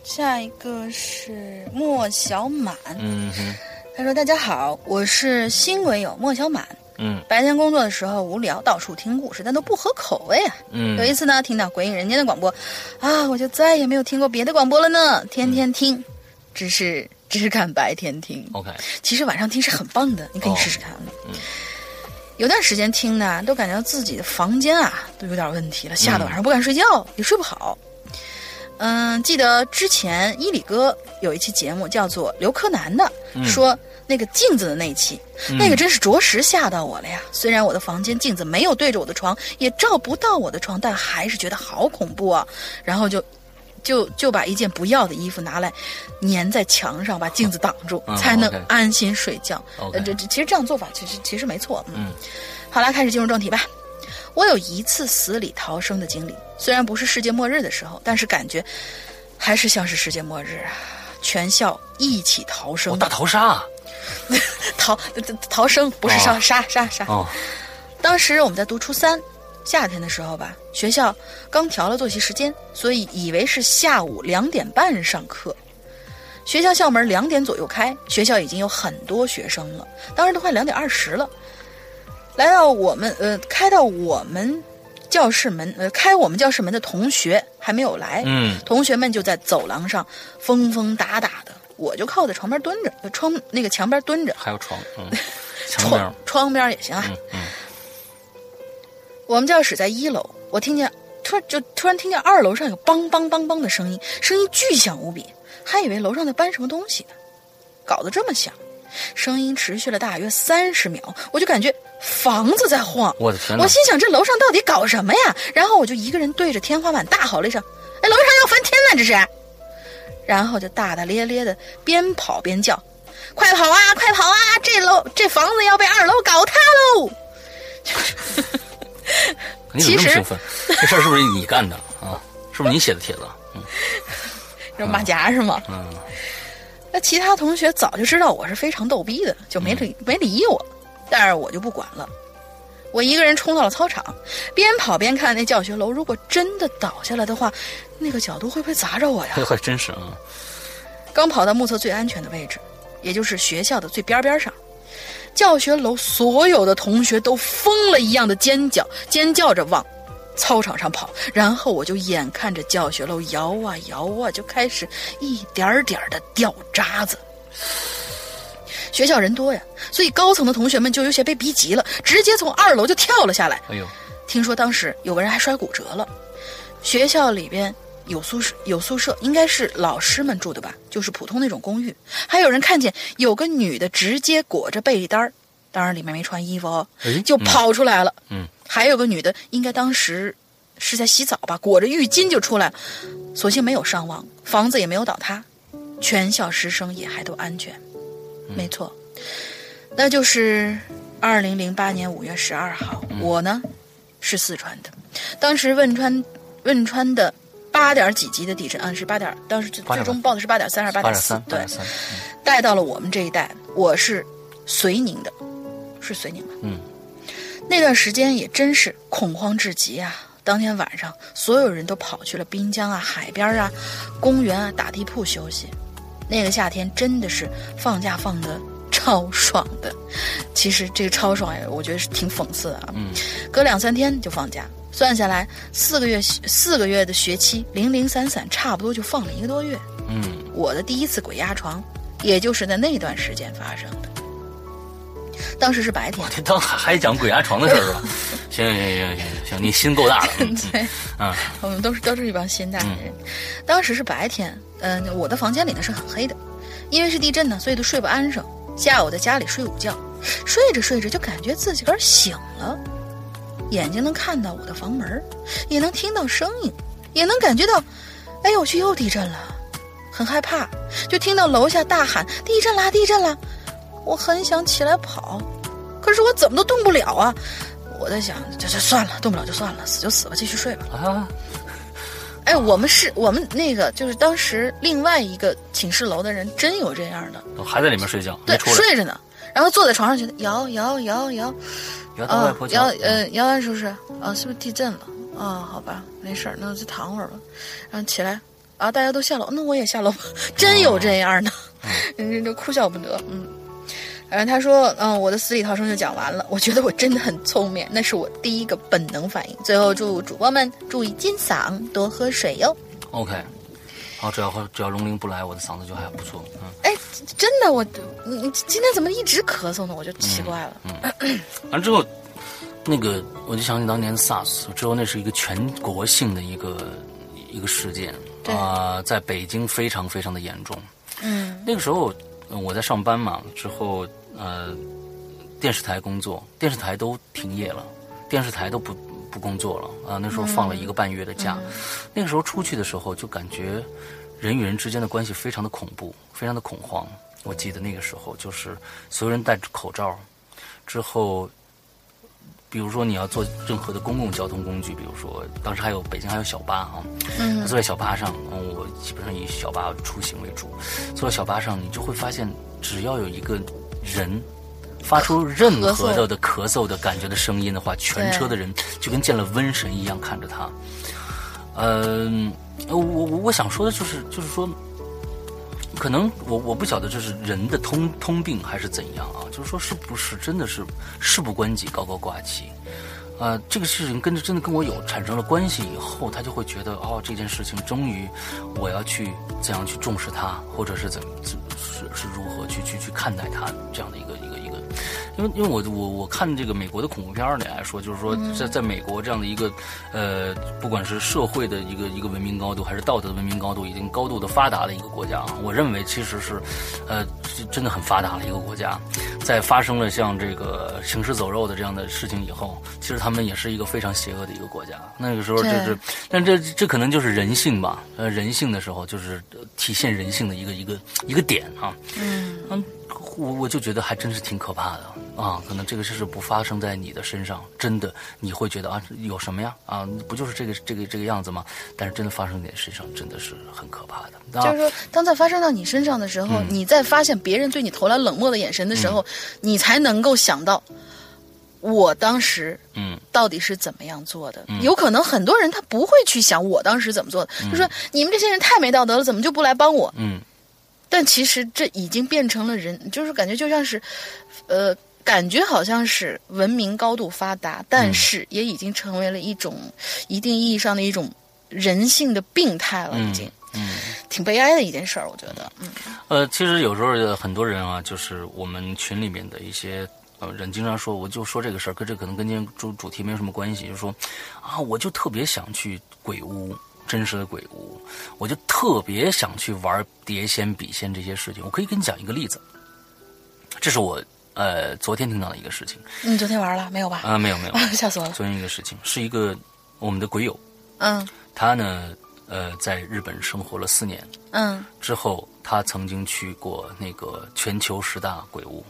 下一个是莫小满，嗯哼，他说：“大家好，我是新鬼友莫小满。嗯白天工作的时候无聊，到处听故事，但都不合口味啊。嗯，有一次呢，听到《鬼影人间》的广播，啊，我就再也没有听过别的广播了呢，天天听，只是只敢白天听。OK，其实晚上听是很棒的，你可以试试看。嗯有段时间听呢，都感觉自己的房间啊都有点问题了，吓得晚上不敢睡觉，也睡不好。嗯，记得之前伊里哥有一期节目叫做刘柯南的，说那个镜子的那一期，那个真是着实吓到我了呀。虽然我的房间镜子没有对着我的床，也照不到我的床，但还是觉得好恐怖啊。然后就。就就把一件不要的衣服拿来，粘在墙上，把镜子挡住，嗯才能安心睡觉。呃，这这其实这样做法其实其实没错。嗯，好了，开始进入正题吧。我有一次死里逃生的经历，虽然不是世界末日的时候，但是感觉还是像是世界末日啊！全校一起逃我生，大逃杀啊！逃逃逃生不是杀哦杀杀杀。哦，当时我们在读初三，夏天的时候吧，学校刚调了作息时间，所以以为是下午两点半上课。学校校门两点左右开，学校已经有很多学生了，当时都快两点二十了。来到我们呃，开到我们教室门呃，开我们教室门的同学还没有来，嗯。同学们就在走廊上疯疯打打的，我就靠在床边蹲着，呃窗那个墙边蹲着，还有床，嗯，窗，窗边也行啊。嗯嗯，我们教室在一楼，我听见突然就突然听见二楼上有梆梆梆梆的声音，声音巨响无比，还以为楼上在搬什么东西呢，搞得这么响，声音持续了大约三十秒，我就感觉房子在晃。我的天哪我！心想这楼上到底搞什么呀？然后我就一个人对着天花板大吼了一声：“哎，楼上要翻天了，这是！”然后就大大咧咧的边跑边叫：“快跑啊，快跑啊！这楼这房子要被二楼搞塌喽！” 你怎么这么兴奋？这事儿是不是你干的 啊？是不是你写的帖子？嗯这马甲是吗？嗯那其他同学早就知道我是非常逗逼的，就没理、没理我，但是我就不管了。我一个人冲到了操场，边跑边看那教学楼。如果真的倒下来的话，那个角度会不会砸着我呀？还 还真是啊！刚跑到目测最安全的位置，也就是学校的最边边上，教学楼所有的同学都疯了一样的尖叫，尖叫着往操场上跑。然后我就眼看着教学楼摇啊摇啊，就开始一点点的掉渣子。学校人多呀，所以高层的同学们就有些被逼急了，直接从二楼就跳了下来。哎呦，听说当时有个人还摔骨折了。学校里边有宿舍，有宿舍，应该是老师们住的吧，就是普通那种公寓。还有人看见有个女的直接裹着被单儿，当然里面没穿衣服哦哎，就跑出来了。嗯，还有个女的，应该当时是在洗澡吧，裹着浴巾就出来了，所幸没有伤亡，房子也没有倒塌，全校师生也还都安全。没错，那就是二零零八年五月十二号，我呢是四川的，当时汶川汶川的八点几级的地震，啊是八点，当时最最终报的是八点三还是八点四？对带到了我们这一带。我是遂宁的，是遂宁吧？嗯，那段时间也真是恐慌至极啊！当天晚上，所有人都跑去了滨江啊、海边啊、公园啊、打地铺休息。那个夏天真的是放假放的超爽的。其实这个超爽也，我觉得是挺讽刺的啊。嗯，隔两三天就放假，算下来四个月四个月的学期零零散散，差不多就放了一个多月。嗯，我的第一次鬼压床，也就是在那段时间发生的。当时是白天，这当还还讲鬼压床的事儿 是吧？行行行行行行，你心够大的。嗯 对，啊我们都是都是一帮心大的人。当时是白天，嗯、我的房间里呢是很黑的，因为是地震呢，所以都睡不安生。下午在家里睡午觉，睡着睡着就感觉自己个儿醒了，眼睛能看到我的房门，也能听到声音，也能感觉到，哎呦我去又地震了。很害怕，就听到楼下大喊地震啦，地震啦！我很想起来跑，可是我怎么都动不了啊！我在想，这这算了，动不了就算了，死就死吧，继续睡吧。啊，哎，我们是我们那个就是当时另外一个寝室楼的人真有这样的，还在里面睡觉，对。睡着呢，然后坐在床上觉得摇摇摇摇，摇到摇，呃摇完是不是啊？是不是地震了啊？好吧，没事儿，那我就躺会儿吧。然后起来啊，大家都下楼，那我也下楼吧。真有这样的，人家就哭笑不得，嗯。然后他说：“嗯，我的死里逃生就讲完了。我觉得我真的很聪明，那是我第一个本能反应。最后祝主播们注意金嗓，多喝水哟。OK，好，只要只要龙鳞不来，我的嗓子就还不错。嗯，哎，真的，我你你今天怎么一直咳嗽呢？我就奇怪了。嗯 完之后，那个我就想起当年 SARS 之后，那是一个全国性的一个一个事件对啊、在北京非常非常的严重。嗯那个时候呃我在上班嘛，之后呃电视台工作，电视台都停业了，电视台都不不工作了啊、那时候放了一个半月的假，那个时候出去的时候就感觉人与人之间的关系非常的恐怖，非常的恐慌。我记得那个时候就是所有人戴着口罩，之后。比如说你要坐任何的公共交通工具，比如说当时还有北京还有小巴啊，嗯坐在小巴上，嗯，我基本上以小巴出行为主。坐在小巴上，你就会发现，只要有一个人发出任何的的咳嗽的感觉的声音的话，全车的人就跟见了瘟神一样看着他。嗯、呃，我我我想说的就是，就是说，可能我我不晓得这是人的通通病还是怎样啊？就是说，是不是真的是事不关己高高挂起？呃，这个事情跟着真的跟我有产生了关系以后，他就会觉得哦，这件事情终于我要去怎样去重视它，或者是怎是是是如何去去去看待它这样的一个一个一个。因为因为我我我看这个美国的恐怖片里来说，就是说在在美国这样的一个呃，不管是社会的一个一个文明高度，还是道德的文明高度，已经高度的发达的一个国家啊，我认为其实是呃是真的很发达的一个国家。在发生了像这个行尸走肉的这样的事情以后，其实他们也是一个非常邪恶的一个国家。那个时候就是，但这这可能就是人性吧，呃，人性的时候就是呃体现人性的一个一个一个点啊。嗯嗯，我我就觉得还真是挺可怕的啊！可能这个事是不发生在你的身上，真的你会觉得啊，有什么呀？啊，不就是这个这个这个样子吗？但是真的发生在你身上，真的是很可怕的。啊就是说，当在发生到你身上的时候，你在发现别人对你投来冷漠的眼神的时候，你才能够想到，我当时嗯到底是怎么样做的。有可能很多人他不会去想我当时怎么做的，就说你们这些人太没道德了，怎么就不来帮我？嗯但其实这已经变成了人，就是感觉就像是，呃，感觉好像是文明高度发达，但是也已经成为了一种一定意义上的一种人性的病态了，已经嗯。挺悲哀的一件事儿，我觉得，嗯呃，其实有时候呃很多人啊，就是我们群里面的一些呃人经常说，我就说这个事儿，跟这可能跟今天主主题没有什么关系，就是说啊，我就特别想去鬼屋，真实的鬼屋，我就特别想去玩碟仙、笔仙这些事情。我可以跟你讲一个例子，这是我呃昨天听到的一个事情你昨天玩了没有吧？啊、没有没有，吓死我了，昨天一个事情是一个我们的鬼友，嗯他呢呃在日本生活了四年，嗯之后，他曾经去过那个全球十大鬼屋，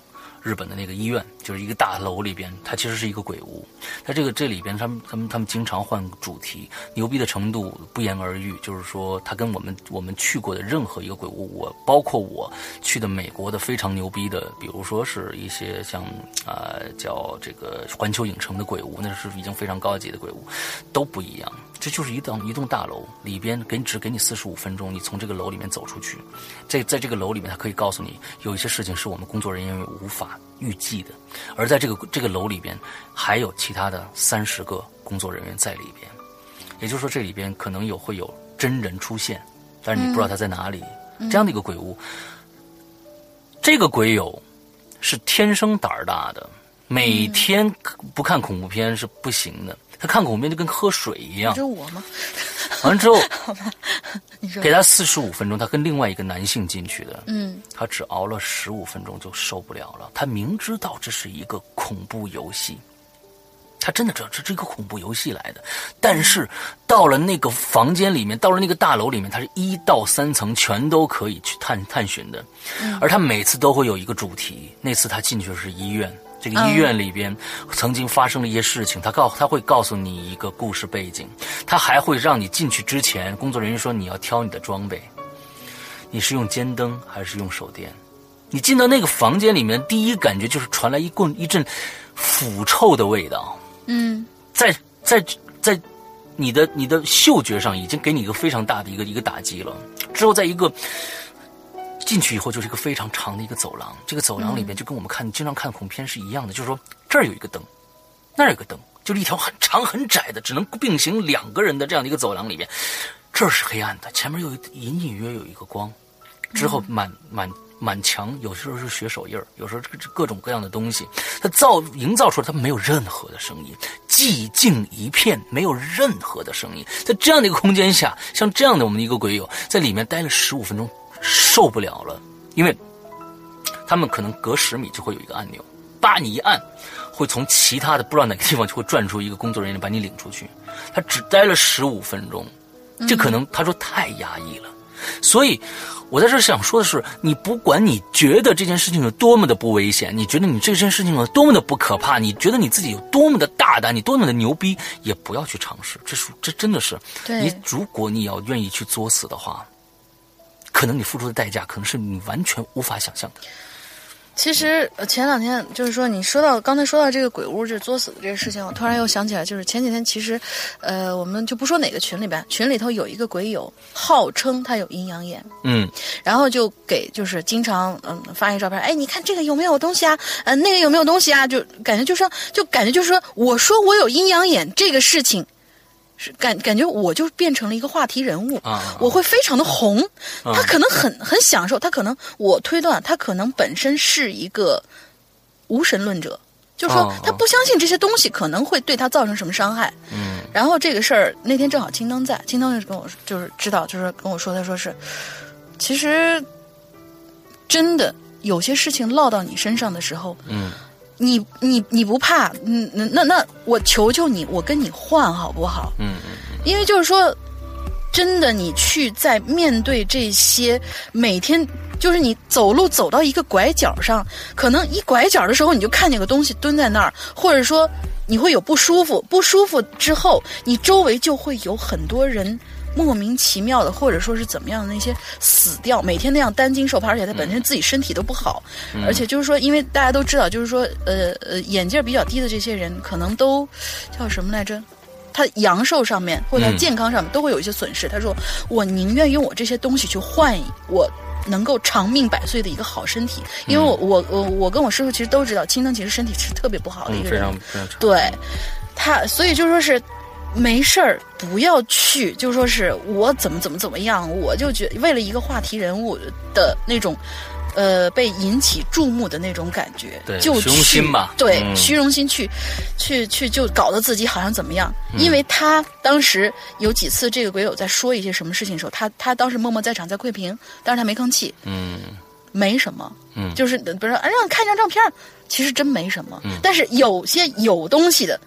日本的那个医院，就是一个大楼里边，它其实是一个鬼屋。它这个这里边，他们他们他们经常换主题，牛逼的程度不言而喻。就是说，它跟我们我们去过的任何一个鬼屋，我包括我去的美国的非常牛逼的，比如说是一些像啊、叫这个环球影城的鬼屋，那是已经非常高级的鬼屋，都不一样。这就是一栋一栋大楼，里边给你只给你四十五分钟，你从这个楼里面走出去。这在这个楼里面，它可以告诉你有一些事情是我们工作人员无法预计的，而在这个这个楼里边，还有其他的三十个工作人员在里边，也就是说这里边可能有会有真人出现，但是你不知道他在哪里。这样的一个鬼屋，这个鬼友是天生胆儿大的，每天不看恐怖片是不行的。他看恐怖片就跟喝水一样这，是我吗？完了之后 你说给，他四十五分钟，他跟另外一个男性进去的，嗯他只熬了十五分钟就受不了了。他明知道这是一个恐怖游戏，他真的知道这是一个恐怖游戏来的。但是到了那个房间里面，到了那个大楼里面，他是一到三层全都可以去探探寻的，而他每次都会有一个主题。那次他进去的是医院。这个医院里边曾经发生了一些事情，他告他会告诉你一个故事背景，他还会让你进去之前，工作人员说你要挑你的装备，你是用尖灯还是用手电？你进到那个房间里面，第一感觉就是传来一棍一阵腐臭的味道。嗯，在在在你的你的嗅觉上已经给你一个非常大的一个一个打击了。之后在一个。进去以后就是一个非常长的一个走廊，这个走廊里面就跟我们看经常看恐怖片是一样的，就是说这儿有一个灯，那儿有个灯，就是一条很长很窄的，只能并行两个人的这样的一个走廊里面，这儿是黑暗的，前面又隐隐约有一个光，之后满满满墙有时候是血手印儿，有时候这各种各样的东西，它造营造出来它没有任何的声音，寂静一片，没有任何的声音，在这样的一个空间下，像这样的我们的一个鬼友在里面待了十五分钟。受不了了，因为他们可能隔十米就会有一个按钮，叭你一按，会从其他的不知道哪个地方就会转出一个工作人员把你领出去。他只待了十五分钟，这可能他说太压抑了。所以，我在这想说的是，你不管你觉得这件事情有多么的不危险，你觉得你这件事情有多么的不可怕，你觉得你自己有多么的大胆，你多么的牛逼，也不要去尝试。这是这真的是，你如果你要愿意去作死的话。可能你付出的代价，可能是你完全无法想象的。其实前两天就是说，你说到刚才说到这个鬼屋这作死的这个事情，我突然又想起来，就是前几天其实，呃，我们就不说哪个群里边，群里头有一个鬼友，号称他有阴阳眼，嗯，然后就给就是经常嗯发一个照片，哎，你看这个有没有东西啊？呃，那个有没有东西啊？就感觉就是说，就感觉就是说，我说我有阴阳眼这个事情。是感感觉我就变成了一个话题人物，啊我会非常的红。他可能很很享受，他可能我推断他可能本身是一个无神论者，就是说他不相信这些东西可能会对他造成什么伤害。嗯，然后这个事儿那天正好青灯在，青灯就跟我就是知道，就是跟我说，他说是其实真的有些事情落到你身上的时候，嗯。你你你不怕？嗯，那那那我求求你，我跟你换好不好？嗯。因为就是说，真的，你去在面对这些每天，就是你走路走到一个拐角上，可能一拐角的时候你就看见个东西蹲在那儿，或者说你会有不舒服，不舒服之后，你周围就会有很多人。莫名其妙的，或者说是怎么样的那些死掉，每天那样担惊受怕，而且他本身自己身体都不好，而且就是说，因为大家都知道，就是说，呃呃，眼镜比较低的这些人，可能都叫什么来着？他阳寿上面或者他健康上面都会有一些损失。他说：“我宁愿用我这些东西去换我能够长命百岁的一个好身体，因为我我我我跟我师傅其实都知道，青灯其实身体是特别不好的一个人，对，他所以就说是。”没事儿，不要去，就说是我怎么怎么怎么样，我就觉为了一个话题人物的那种，呃，被引起注目的那种感觉，就虚荣心吧，对，虚荣心去，去去就搞得自己好像怎么样？因为他当时有几次这个鬼友在说一些什么事情的时候，他他当时默默在场在窥屏，但是他没吭气，嗯，没什么，嗯，就是比如说，哎，让你看一张照片，其实真没什么，但是有些有东西的。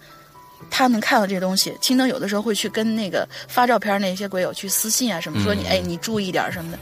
他能看到这些东西，青灯有的时候会去跟那个发照片那些鬼友去私信啊，什么说你哎你注意点什么的，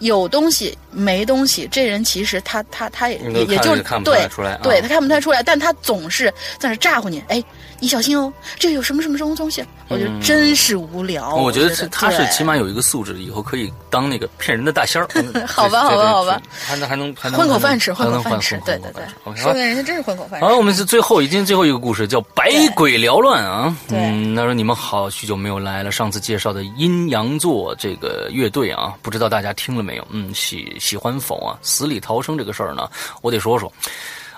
有东西没东西，这人其实他他他也也就对对他看不太出来，但他总是在那咋呼你哎。你小心哦，这有什么什么什么东西？我觉得真是无聊。我觉得是他是起码有一个素质，以后可以当那个骗人的大仙儿。好吧，好吧，好吧，还能还能还能混口饭吃，混口饭吃。对对对，说的人家真是混口饭吃。好，我们是最后已经最后一个故事，叫《百鬼缭乱》啊。嗯，他说你们好，许久没有来了。上次介绍的阴阳座这个乐队啊，不知道大家听了没有？嗯，喜喜欢否啊？死里逃生这个事儿呢，我得说说。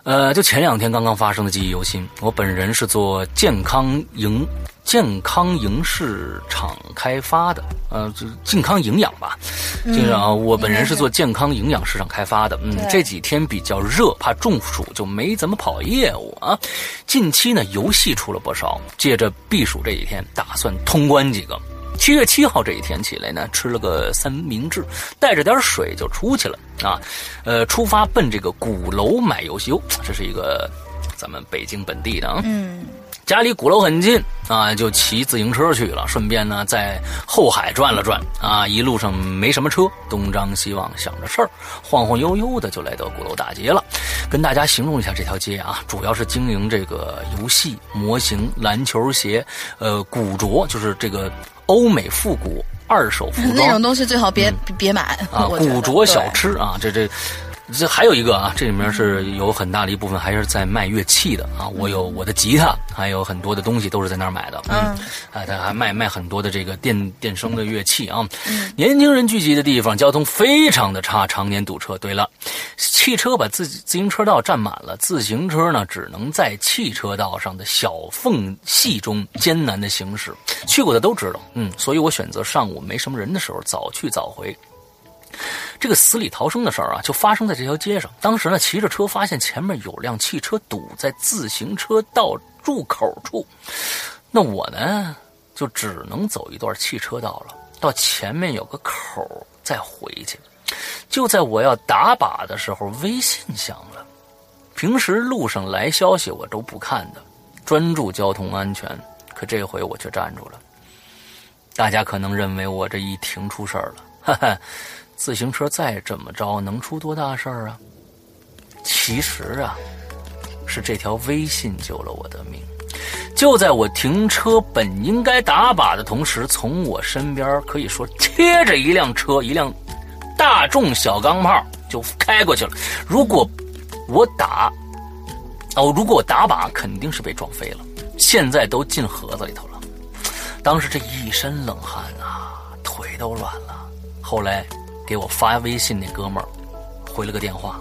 呃，就前两天刚刚发生的记忆犹新。我本人是做健康营健康营市场开发的，呃，就健康营养吧。就是啊，我本人是做健康营养市场开发的。嗯，这几天比较热，怕中暑，就没怎么跑业务啊。近期呢，游戏出了不少，借着避暑这几天，打算通关几个。七月七号这一天起来呢，吃了个三明治，带着点水就出去了啊，呃，出发奔这个鼓楼买游戏，这是一个咱们北京本地的啊。嗯，家离鼓楼很近啊，就骑自行车去了，顺便呢在后海转了转啊。一路上没什么车，东张西望想着事儿，晃晃悠悠的就来到鼓楼大街了。跟大家形容一下这条街啊，主要是经营这个游戏模型、篮球鞋，呃，古着，就是这个欧美复古二手服装那种东西最好别别买啊，古着小吃啊，这这。这还有一个啊，这里面是有很大的一部分还是在卖乐器的啊。我有我的吉他，还有很多的东西都是在那儿买的。嗯，啊，他还卖卖很多的这个电电声的乐器啊。年轻人聚集的地方，交通非常的差，常年堵车。对了，汽车把自自行车道占满了，自行车呢只能在汽车道上的小缝隙中艰难的行驶。去过的都知道，嗯，所以我选择上午没什么人的时候早去早回。这个死里逃生的事儿啊，就发生在这条街上。当时呢，骑着车发现前面有辆汽车堵在自行车道入口处，那我呢就只能走一段汽车道了，到前面有个口再回去。就在我要打靶的时候，微信响了。平时路上来消息我都不看的，专注交通安全。可这回我却站住了。大家可能认为我这一停出事儿了，哈哈。自行车再怎么着，能出多大事儿啊？其实啊，是这条微信救了我的命。就在我停车本应该打靶的同时，从我身边可以说贴着一辆车，一辆大众小钢炮就开过去了。如果我打，哦，如果我打靶，肯定是被撞飞了。现在都进盒子里头了。当时这一身冷汗啊，腿都软了。后来。给我发微信那哥们儿回了个电话，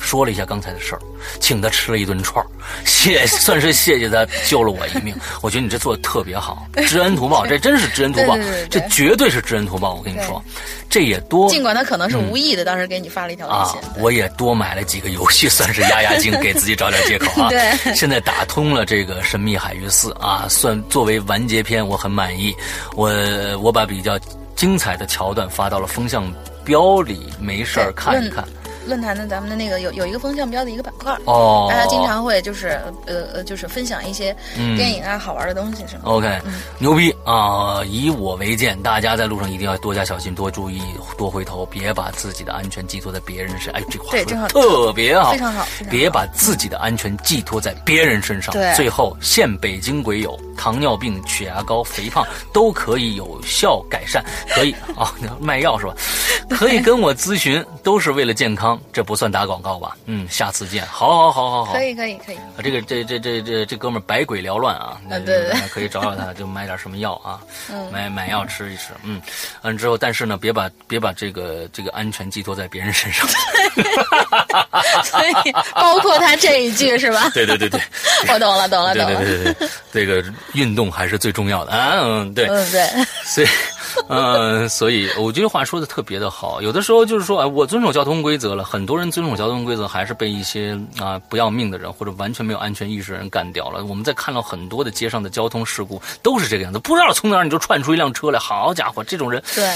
说了一下刚才的事儿，请他吃了一顿串儿，谢 算是谢谢他救了我一命。我觉得你这做的特别好，知恩图报，这真是知恩图报，这绝对是知恩图报。我跟你说，这也多，尽管他可能是无意的，当时给你发了一条微信，我也多买了几个游戏，算是压压惊，给自己找点借口啊。对，现在打通了这个神秘海域四啊，算作为完结篇，我很满意。我我把比较精彩的桥段发到了风向。标里没事儿看一看，论坛的咱们的那个有有一个风向标的一个板块哦，大家经常会就是呃呃就是分享一些电影啊、好玩的东西什么。OK，牛逼啊！以我为鉴，大家在路上一定要多加小心，多注意，多回头，别把自己的安全寄托在别人身上。哎，这话说特别好，非常好，别把自己的安全寄托在别人身上。对，最后现北京鬼友。糖尿病、血压高、肥胖都可以有效改善，可以啊，卖药是吧？可以跟我咨询，都是为了健康，这不算打广告吧？嗯，下次见。好，好，好，好，好。可以，可以，可以。啊，这个，这，这，这，这，这哥们儿百鬼缭乱啊！啊，对对，可以找找他，就买点什么药啊？嗯，买买药吃一吃。嗯，完之后，但是呢，别把别把这个这个安全寄托在别人身上。所以，包括他这一句是吧？对对对对，我懂了，懂了，懂了。对对对对，这个运动还是最重要的啊！嗯，对，嗯对，所以，嗯，所以我觉得话说的特别的好。有的时候就是说，哎，我遵守交通规则了，很多人遵守交通规则还是被一些啊不要命的人或者完全没有安全意识的人干掉了。我们在看到很多的街上的交通事故都是这个样子，不知道从哪儿你就窜出一辆车来，好家伙，这种人对，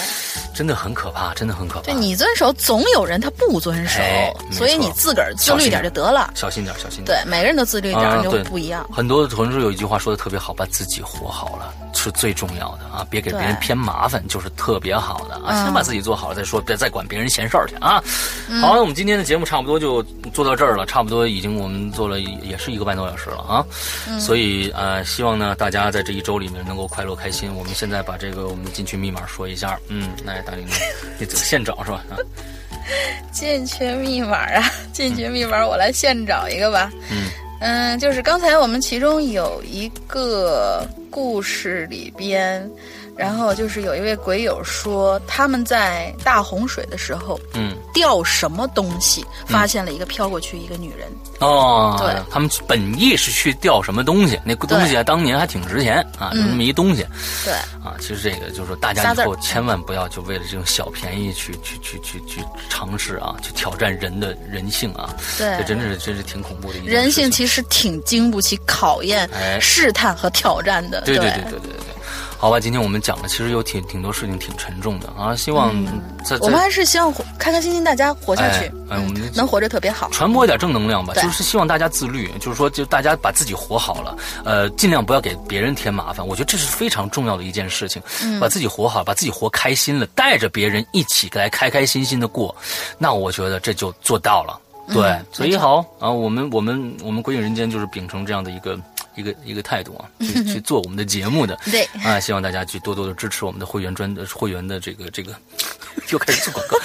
真的很可怕，真的很可怕。对你遵守，总有人他不遵守，哎、所以你自个儿自律点就得了，小心点，小心点。对，每个人都自律点、啊、就不一样。很多同事有一句话说的特别好，把自己活好了是最重要的啊，别给别人添麻烦，就是特别好的啊。先把自己做好了再说，别再管别人闲事儿去啊。嗯、好，那我们今天的节目差不多就做到这儿了，差不多已经我们做了也是一个半多小时了啊。嗯、所以呃，希望呢大家在这一周里面能够快乐开心。我们现在把这个我们的进群密码说一下，嗯，来大林，你现找是吧？啊。进群密码啊，进群密码我来现找一个吧。嗯嗯，就是刚才我们其中有一个故事里边，然后就是有一位鬼友说他们在大洪水的时候，嗯，钓什么东西，发现了一个飘过去一个女人。哦，对，他们本意是去钓什么东西？那东西啊，当年还挺值钱啊，有那么一东西。对，啊，其实这个就是说，大家以后千万不要就为了这种小便宜去去去去去尝试啊，去挑战人的人性啊。对，这真是真是挺恐怖的一件人性其实挺经不起考验、哎、试探和挑战的。对对对对对对对。好吧，今天我们讲的其实有挺挺多事情挺沉重的啊，希望在我们还是希望开开心心，大家活下去，哎，我们能活着特别好，传播一点正能量吧，就是希望大家自律，就是说就大家把自己活好了，呃，尽量不要给别人添麻烦，我觉得这是非常重要的一件事情，把自己活好，把自己活开心了，带着别人一起来开开心心的过，那我觉得这就做到了。对，所以好啊，我们我们我们鬼影人间就是秉承这样的一个一个一个态度啊，去去做我们的节目的。对啊，希望大家去多多的支持我们的会员专会员的这个这个，又开始做广告，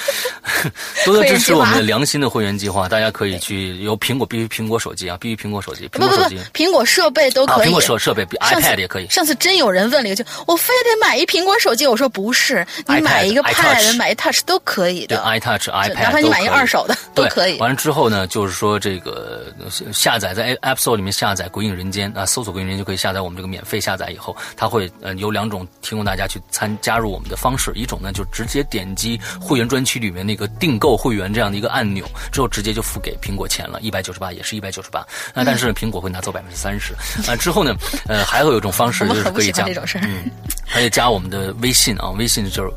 多多支持我们的良心的会员计划。大家可以去有苹果必须苹果手机啊，必须苹果手机，苹不不不果手机，苹果设备都啊，可以。苹果设设备 iPad 也可以。上次真有人问了一个，就我非得买一苹果手机，我说不是，你买一个 Pad，买一 Touch 都可以对的。iTouch、iPad，哪怕你买一二手的都可以完了之后呢，就是说这个下载在 App Store 里面下载《鬼影人间》啊，搜索《鬼影人间》就可以下载我们这个免费下载以后，它会呃有两种提供大家去参加入我们的方式，一种呢就直接点击会员专区里面那个订购会员这样的一个按钮，之后直接就付给苹果钱了，一百九十八也是一百九十八。那但是苹果会拿走百分之三十啊。之后呢，呃还会有一种方式就是可以加嗯，可以加我们的微信啊，微信就是。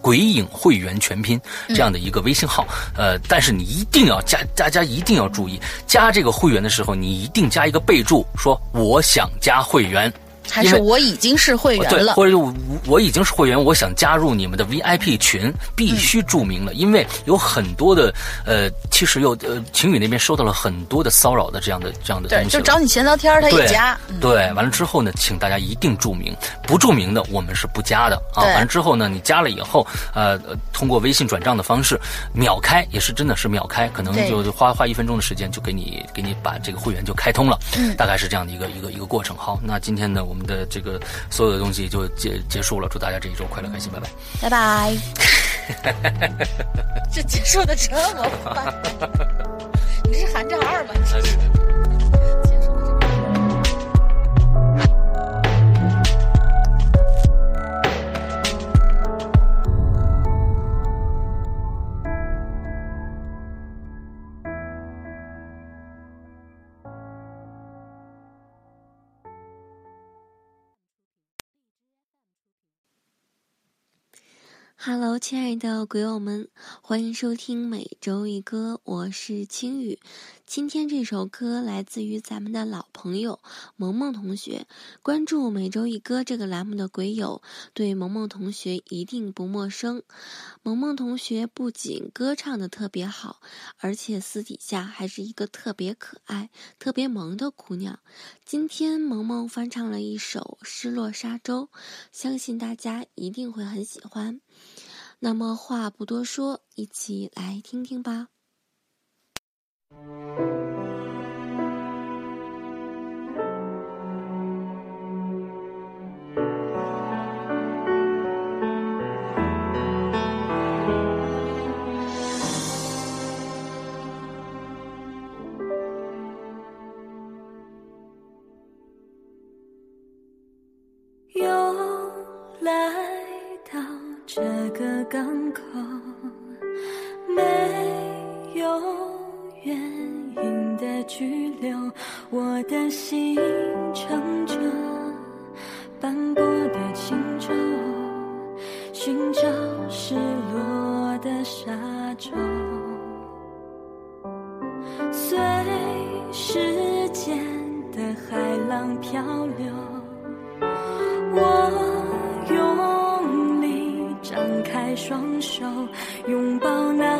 鬼影会员全拼这样的一个微信号，呃，但是你一定要加，大家一定要注意，加这个会员的时候，你一定加一个备注，说我想加会员，还是我已经是会员，了，或者我我已经是会员，我想加入你们的 VIP 群，必须注明了，因为有很多的呃，其实有呃，晴雨那边收到了很多的骚扰的这样的这样的，东西了，就找你闲聊天儿，他对也加。嗯对，完了之后呢，请大家一定注明，不注明的我们是不加的啊。完了之后呢，你加了以后，呃，呃通过微信转账的方式秒开，也是真的是秒开，可能就就花花一分钟的时间就给你给你把这个会员就开通了，嗯大概是这样的一个一个一个过程。好，那今天呢，我们的这个所有的东西就结结束了，祝大家这一周快乐开心，拜拜。拜拜。这结束的这么快，你是寒战二吗？哈喽，亲爱的鬼友们，欢迎收听每周一歌，我是青雨。今天这首歌来自于咱们的老朋友萌萌同学。关注每周一歌这个栏目的鬼友，对萌萌同学一定不陌生。萌萌同学不仅歌唱的特别好，而且私底下还是一个特别可爱、特别萌的姑娘。今天萌萌翻唱了一首《失落沙洲》，相信大家一定会很喜欢。那么话不多说，一起来听听吧。港口，没有原因的拘留，我的心乘着斑驳的轻舟，寻找失落的沙洲，随时间的海浪漂流。双手，拥抱那